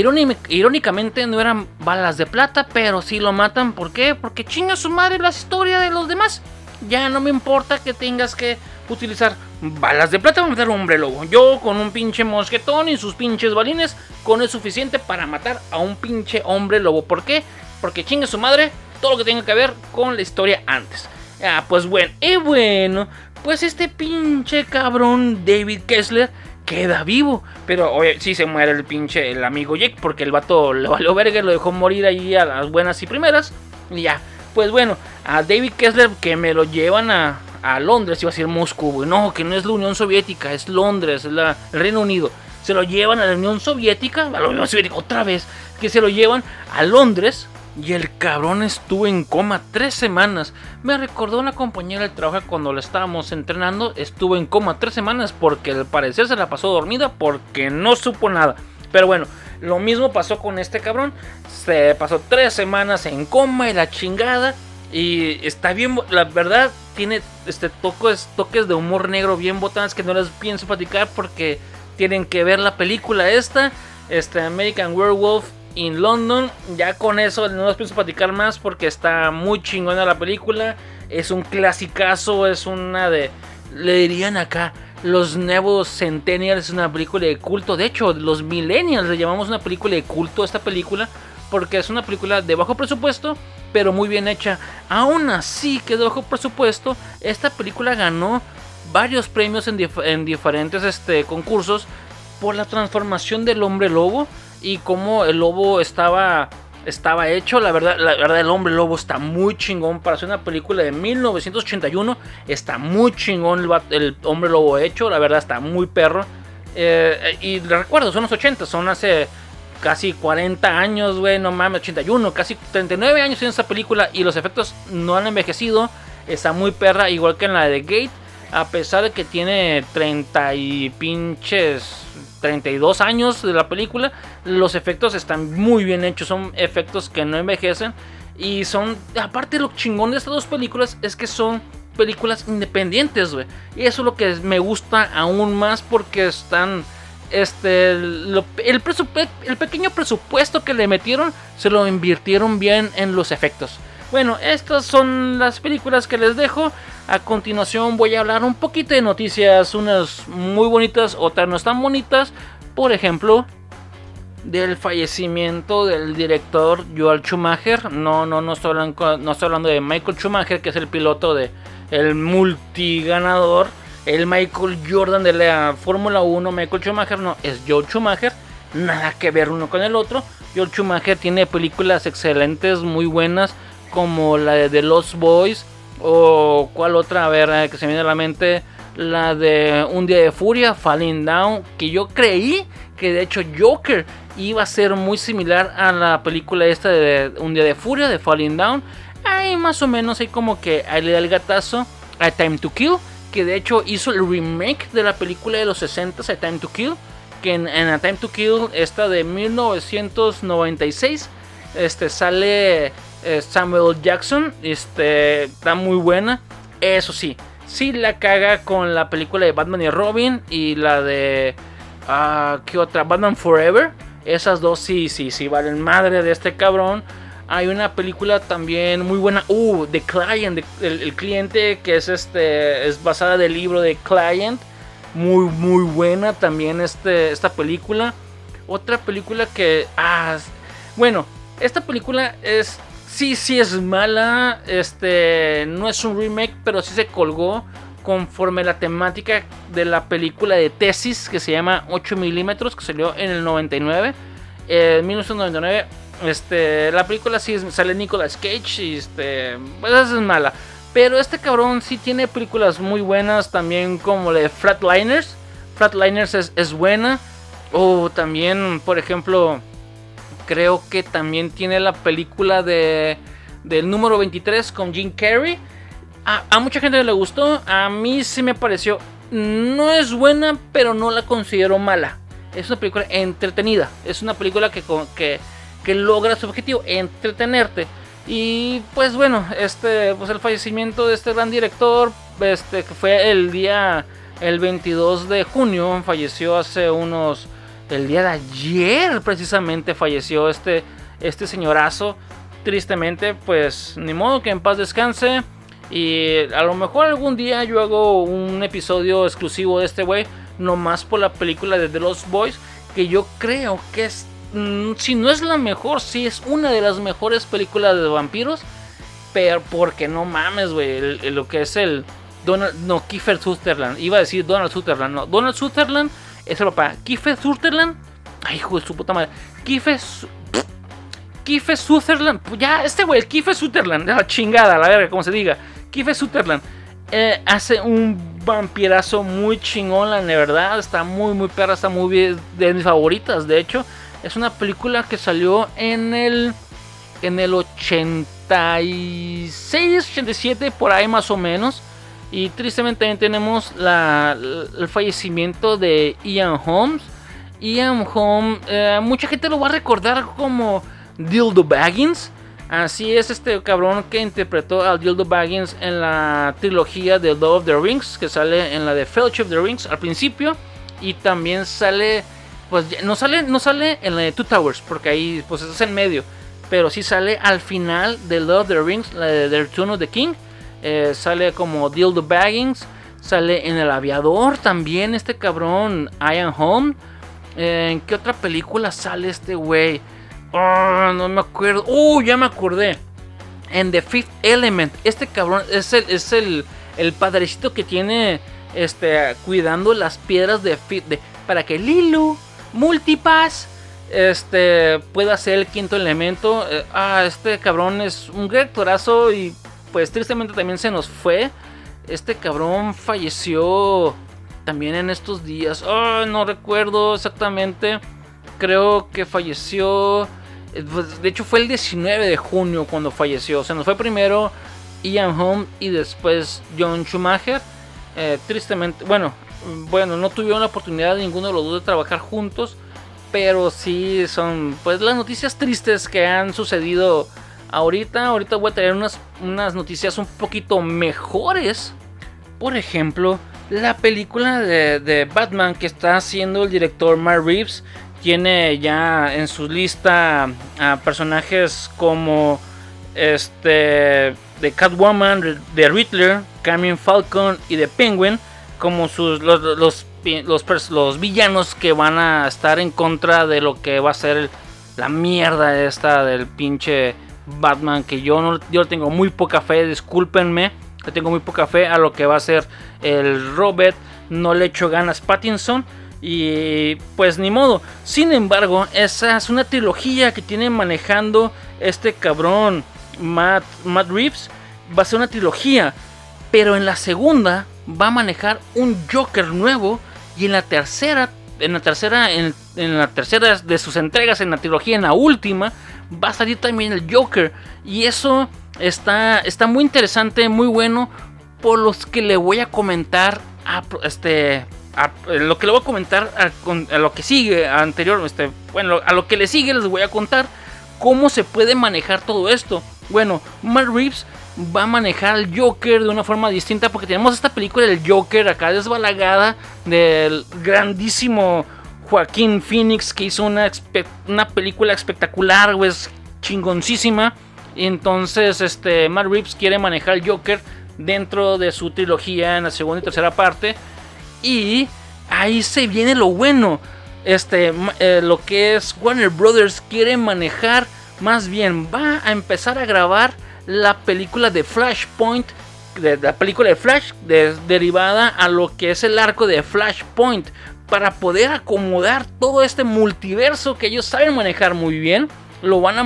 irónicamente no eran balas de plata, pero sí lo matan. ¿Por qué? Porque chinga su madre la historia de los demás. Ya no me importa que tengas que utilizar balas de plata para matar a un hombre lobo. Yo con un pinche mosquetón y sus pinches balines, con es suficiente para matar a un pinche hombre lobo. ¿Por qué? Porque chinga su madre todo lo que tenga que ver con la historia antes. Ah, pues bueno, y bueno, pues este pinche cabrón David Kessler queda vivo. Pero oye, sí se muere el pinche el amigo Jake porque el vato le valió verga, lo dejó morir ahí a las buenas y primeras. Y ya, pues bueno, a David Kessler que me lo llevan a, a Londres, iba a decir Moscú, no, que no es la Unión Soviética, es Londres, es la, el Reino Unido. Se lo llevan a la Unión Soviética, a la Unión Soviética otra vez, que se lo llevan a Londres y el cabrón estuvo en coma tres semanas. Me recordó una compañera de trabajo cuando lo estábamos entrenando. Estuvo en coma tres semanas porque al parecer se la pasó dormida porque no supo nada. Pero bueno, lo mismo pasó con este cabrón. Se pasó tres semanas en coma y la chingada. Y está bien, la verdad, tiene este toques, toques de humor negro bien botanas que no les pienso platicar porque tienen que ver la película esta. Este American Werewolf in London. Ya con eso no les pienso platicar más porque está muy chingona la película. Es un clasicazo, es una de... Le dirían acá, los nuevos Centennials es una película de culto. De hecho, los Millennials le llamamos una película de culto a esta película. Porque es una película de bajo presupuesto, pero muy bien hecha. Aún así que de bajo presupuesto, esta película ganó varios premios en, en diferentes este, concursos por la transformación del hombre lobo y cómo el lobo estaba estaba hecho. La verdad, la verdad, el hombre lobo está muy chingón. Para hacer una película de 1981, está muy chingón el, hombre lobo hecho. La verdad, está muy perro. Eh, y recuerdo, son los 80, son hace casi 40 años, güey, no mames, 81, casi 39 años en esa película. Y los efectos no han envejecido. Está muy perra, igual que en la de Gate. A pesar de que tiene 30 y pinches 32 años de la película, los efectos están muy bien hechos, son efectos que no envejecen y son, aparte lo chingón de estas dos películas es que son películas independientes, güey. Y eso es lo que me gusta aún más porque están este el, el pequeño presupuesto que le metieron se lo invirtieron bien en los efectos. Bueno, estas son las películas que les dejo. A continuación voy a hablar un poquito de noticias, unas muy bonitas, otras no tan bonitas. Por ejemplo, del fallecimiento del director Joel Schumacher. No, no, no estoy hablando, no estoy hablando de Michael Schumacher, que es el piloto de el multiganador. El Michael Jordan de la Fórmula 1, Michael Schumacher, no, es Joel Schumacher. Nada que ver uno con el otro. Joel Schumacher tiene películas excelentes, muy buenas como la de The Lost Boys o cuál otra, a ver, eh, que se viene a la mente, la de Un Día de Furia, Falling Down, que yo creí que de hecho Joker iba a ser muy similar a la película esta de Un Día de Furia, de Falling Down. ahí más o menos hay como que le da el gatazo a Time to Kill, que de hecho hizo el remake de la película de los 60 A Time to Kill, que en, A Time to Kill, esta de 1996, este, sale Samuel Jackson, este, está muy buena, eso sí, sí la caga con la película de Batman y Robin y la de... Uh, ¿Qué otra? Batman Forever. Esas dos sí, sí, sí, valen madre de este cabrón. Hay una película también muy buena. Uh, The Client, el, cliente que es este. Es basada del libro de Client. Muy, muy buena también este, esta película. Otra película que. Ah, bueno, esta película es. Sí, sí es mala. Este. No es un remake, pero sí se colgó conforme la temática de la película de tesis que se llama 8 milímetros, que salió en el 99. En 1999 este, la película sí sale Nicolas Cage y este, pues es mala. Pero este cabrón sí tiene películas muy buenas también como la de Flatliners. Flatliners es buena. O también, por ejemplo, creo que también tiene la película de del número 23 con Jim Carrey. A, mucha gente le gustó, a mí sí me pareció. No es buena, pero no la considero mala. Es una película entretenida. Es una película que, que, que logra su objetivo, entretenerte. Y pues bueno, este, pues el fallecimiento de este gran director, este, que fue el día, el 22 de junio, falleció hace unos, el día de ayer precisamente falleció este, este señorazo. Tristemente, pues ni modo que en paz descanse. Y a lo mejor algún día yo hago un episodio exclusivo de este güey, nomás por la película de The Lost Boys, que yo creo que es Mm, si no es la mejor, sí es una de las mejores películas de vampiros. Pero porque no mames, güey. Lo que es el Donald. No, Kiefer Sutherland. Iba a decir Donald Sutherland. No, Donald Sutherland es el papá. Kiefer Sutherland. Ay, hijo de su puta madre. Kiefer. Kiefer Sutherland. Pues ya, este güey, el Kiefer Sutherland. La chingada, la verga, como se diga. Kiefer Sutherland. Eh, hace un vampirazo muy chingón, la verdad. Está muy, muy perra. Está muy bien. De mis favoritas, de hecho. Es una película que salió en el en el 86, 87 por ahí más o menos. Y tristemente también tenemos el fallecimiento de Ian Holmes. Ian Holmes, eh, mucha gente lo va a recordar como Dildo Baggins. Así es este cabrón que interpretó al Dildo Baggins en la trilogía de Lord of the Rings, que sale en la de Fellowship of the Rings al principio. Y también sale pues no sale, no sale en la de Two Towers, porque ahí pues es en medio. Pero sí sale al final de Lord of the Rings, la de The Return of the King. Eh, sale como Dildo Baggins. Sale en El Aviador también este cabrón, Ian Holm. Eh, ¿En qué otra película sale este güey? Oh, no me acuerdo. ¡Uh! Ya me acordé. En The Fifth Element. Este cabrón es el, es el, el padrecito que tiene este, cuidando las piedras de, de para que Lilu Multipass este pueda ser el quinto elemento. Eh, ah, este cabrón es un directorazo y pues tristemente también se nos fue. Este cabrón falleció también en estos días. Ah, no recuerdo exactamente. Creo que falleció. Eh, pues, de hecho fue el 19 de junio cuando falleció. Se nos fue primero Ian Holm y después John Schumacher. Eh, tristemente, bueno, bueno, no tuvieron la oportunidad de ninguno de los dos de trabajar juntos, pero sí son pues las noticias tristes que han sucedido ahorita. Ahorita voy a traer unas, unas noticias un poquito mejores. Por ejemplo, la película de, Batman que está haciendo el director Mark Reeves tiene ya en su lista a personajes como este de Catwoman, de Riddler, Carmine Falcon y de Penguin como sus, los, los, los, villanos que van a estar en contra de lo que va a ser la mierda esta del pinche Batman. Que yo no yo tengo muy poca fe, discúlpenme. Le tengo muy poca fe a lo que va a ser el Robert. No le echo ganas Pattinson. Y pues ni modo. Sin embargo, esa es una trilogía que tiene manejando este cabrón Matt, Matt Reeves. Va a ser una trilogía. Pero en la segunda va a manejar un Joker nuevo y en la tercera, en la tercera, en, la tercera de sus entregas en la trilogía, en la última, va a salir también el Joker. Y eso está, está muy interesante, muy bueno. Por los que le voy a comentar a, este, lo que le voy a comentar a, lo que sigue anterior, este, bueno, a lo que le sigue les voy a contar cómo se puede manejar todo esto. Bueno, Matt Reeves va a manejar al Joker de una forma distinta porque tenemos esta película del Joker acá desbalagada del grandísimo Joaquín Phoenix que hizo una, una película espectacular, pues chingoncísima. Entonces, este, Matt Reeves quiere manejar al Joker dentro de su trilogía en la segunda y tercera parte. Y ahí se viene lo bueno. Este, eh, lo que es Warner Brothers quiere manejar, más bien va a empezar a grabar la película de Flashpoint, la película de Flash, derivada a lo que es el arco de Flashpoint, para poder acomodar todo este multiverso que ellos saben manejar muy bien. Lo van a,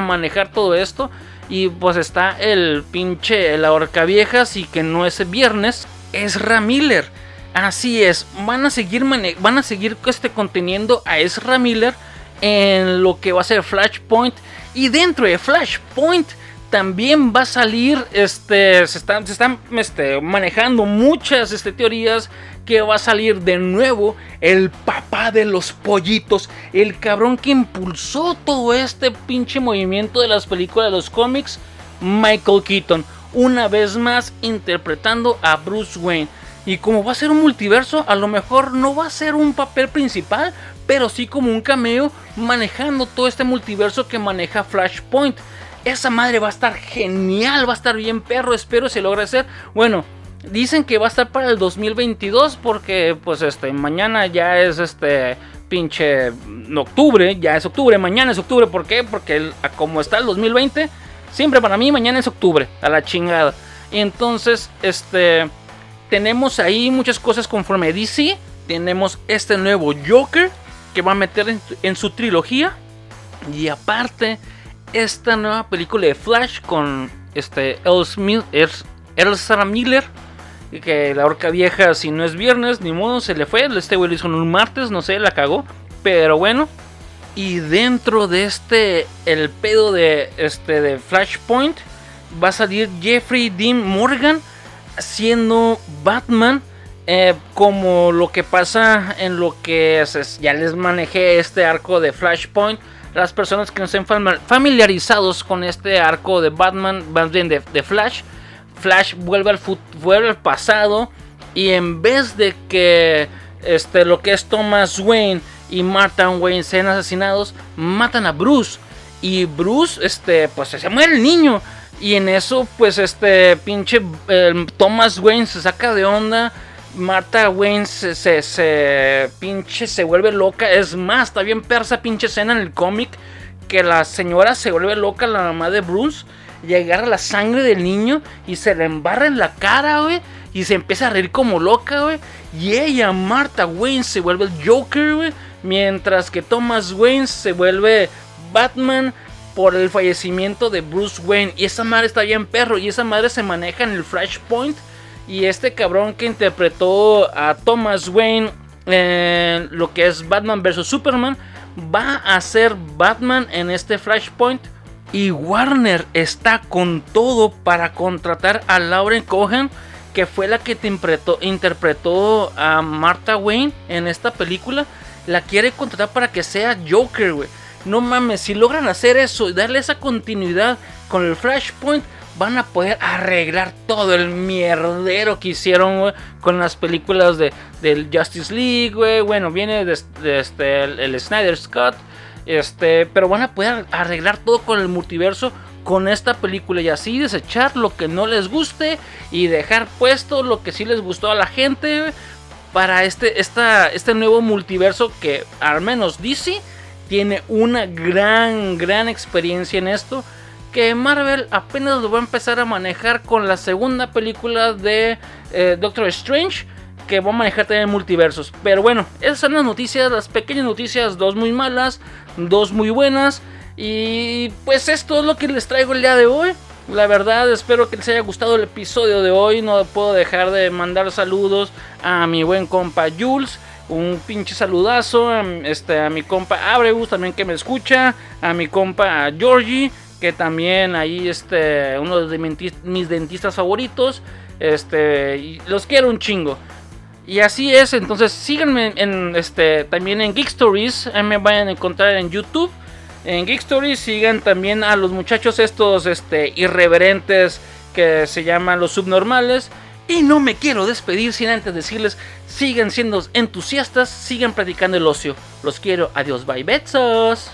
manejar, todo esto. Y pues está el pinche, la horca viejas y que no es viernes, es Miller. Así es, van a seguir, van a seguir este, conteniendo a Ezra Miller en lo que va a ser Flashpoint. Y dentro de Flashpoint también va a salir, este, se están, se están este, manejando muchas este, teorías que va a salir de nuevo el papá de los pollitos, el cabrón que impulsó todo este pinche movimiento de las películas de los cómics, Michael Keaton, una vez más interpretando a Bruce Wayne. Y como va a ser un multiverso, a lo mejor no va a ser un papel principal, pero sí como un cameo manejando todo este multiverso que maneja Flashpoint. Esa madre va a estar genial, va a estar bien perro, espero se logre hacer. Bueno, dicen que va a estar para el 2022 porque pues este mañana ya es este pinche octubre, ya es octubre, mañana es octubre, ¿por qué? Porque como está el 2020, siempre para mí mañana es octubre, a la chingada. Entonces, este tenemos ahí muchas cosas conforme DC. Tenemos este nuevo Joker que va a meter en, su trilogía. Y aparte, esta nueva película de Flash con este Elsa Miller. Que la horca vieja, si no es viernes, ni modo, se le fue. Este güey lo hizo un martes, no sé, la cagó. Pero bueno. Y dentro de este, el pedo de, este, de Flashpoint, va a salir Jeffrey Dean Morgan siendo Batman. Eh, como lo que pasa en lo que ya les manejé este arco de Flashpoint. Las personas que no estén familiarizados con este arco de Batman, más bien de, Flash, Flash vuelve al, vuelve al pasado y en vez de que este, lo que es Thomas Wayne y Martha Wayne sean asesinados, matan a Bruce. Y Bruce, este, pues se muere el niño. Y en eso, pues este pinche Thomas Wayne se saca de onda. Martha Wayne se, se, pinche se vuelve loca. Es más, está bien persa pinche escena en el cómic. Que la señora se vuelve loca, la mamá de Bruce. Y agarra la sangre del niño y se le embarra en la cara, güey. Y se empieza a reír como loca, güey. Y ella, Martha Wayne, se vuelve el Joker, güey. Mientras que Thomas Wayne se vuelve Batman por el fallecimiento de Bruce Wayne. Y esa madre está bien perro. Y esa madre se maneja en el Flashpoint. Y este cabrón que interpretó a Thomas Wayne en lo que es Batman vs. Superman. Va a ser Batman en este Flashpoint. Y Warner está con todo para contratar a Lauren Cohen. Que fue la que interpretó, a Martha Wayne en esta película. La quiere contratar para que sea Joker, güey. No mames, si logran hacer eso y darle esa continuidad con el Flashpoint, van a poder arreglar todo el mierdero que hicieron con las películas de, del Justice League. Bueno, viene de, este, el, Snyder Scott. Este, pero van a poder arreglar todo con el multiverso con esta película y así desechar lo que no les guste y dejar puesto lo que sí les gustó a la gente para este, esta, este nuevo multiverso que al menos DC tiene una gran, gran experiencia en esto. Que Marvel apenas lo va a empezar a manejar con la segunda película de eh, Doctor Strange. Que va a manejar también multiversos. Pero bueno, esas son las noticias, las pequeñas noticias. Dos muy malas, dos muy buenas. Y pues esto es lo que les traigo el día de hoy. La verdad, espero que les haya gustado el episodio de hoy. No puedo dejar de mandar saludos a mi buen compa Jules un pinche saludazo a, este, a mi compa Abreus también que me escucha, a mi compa Georgie, que también ahí este, uno de mis dentistas favoritos, este, los quiero un chingo. Y así es, entonces síganme en, este, también en Geek Stories, me vayan a encontrar en YouTube. En Geek Stories sigan también a los muchachos estos este, irreverentes que se llaman los subnormales. Y no me quiero despedir sin antes decirles, sigan siendo entusiastas, sigan practicando el ocio. Los quiero, adiós, bye, besos.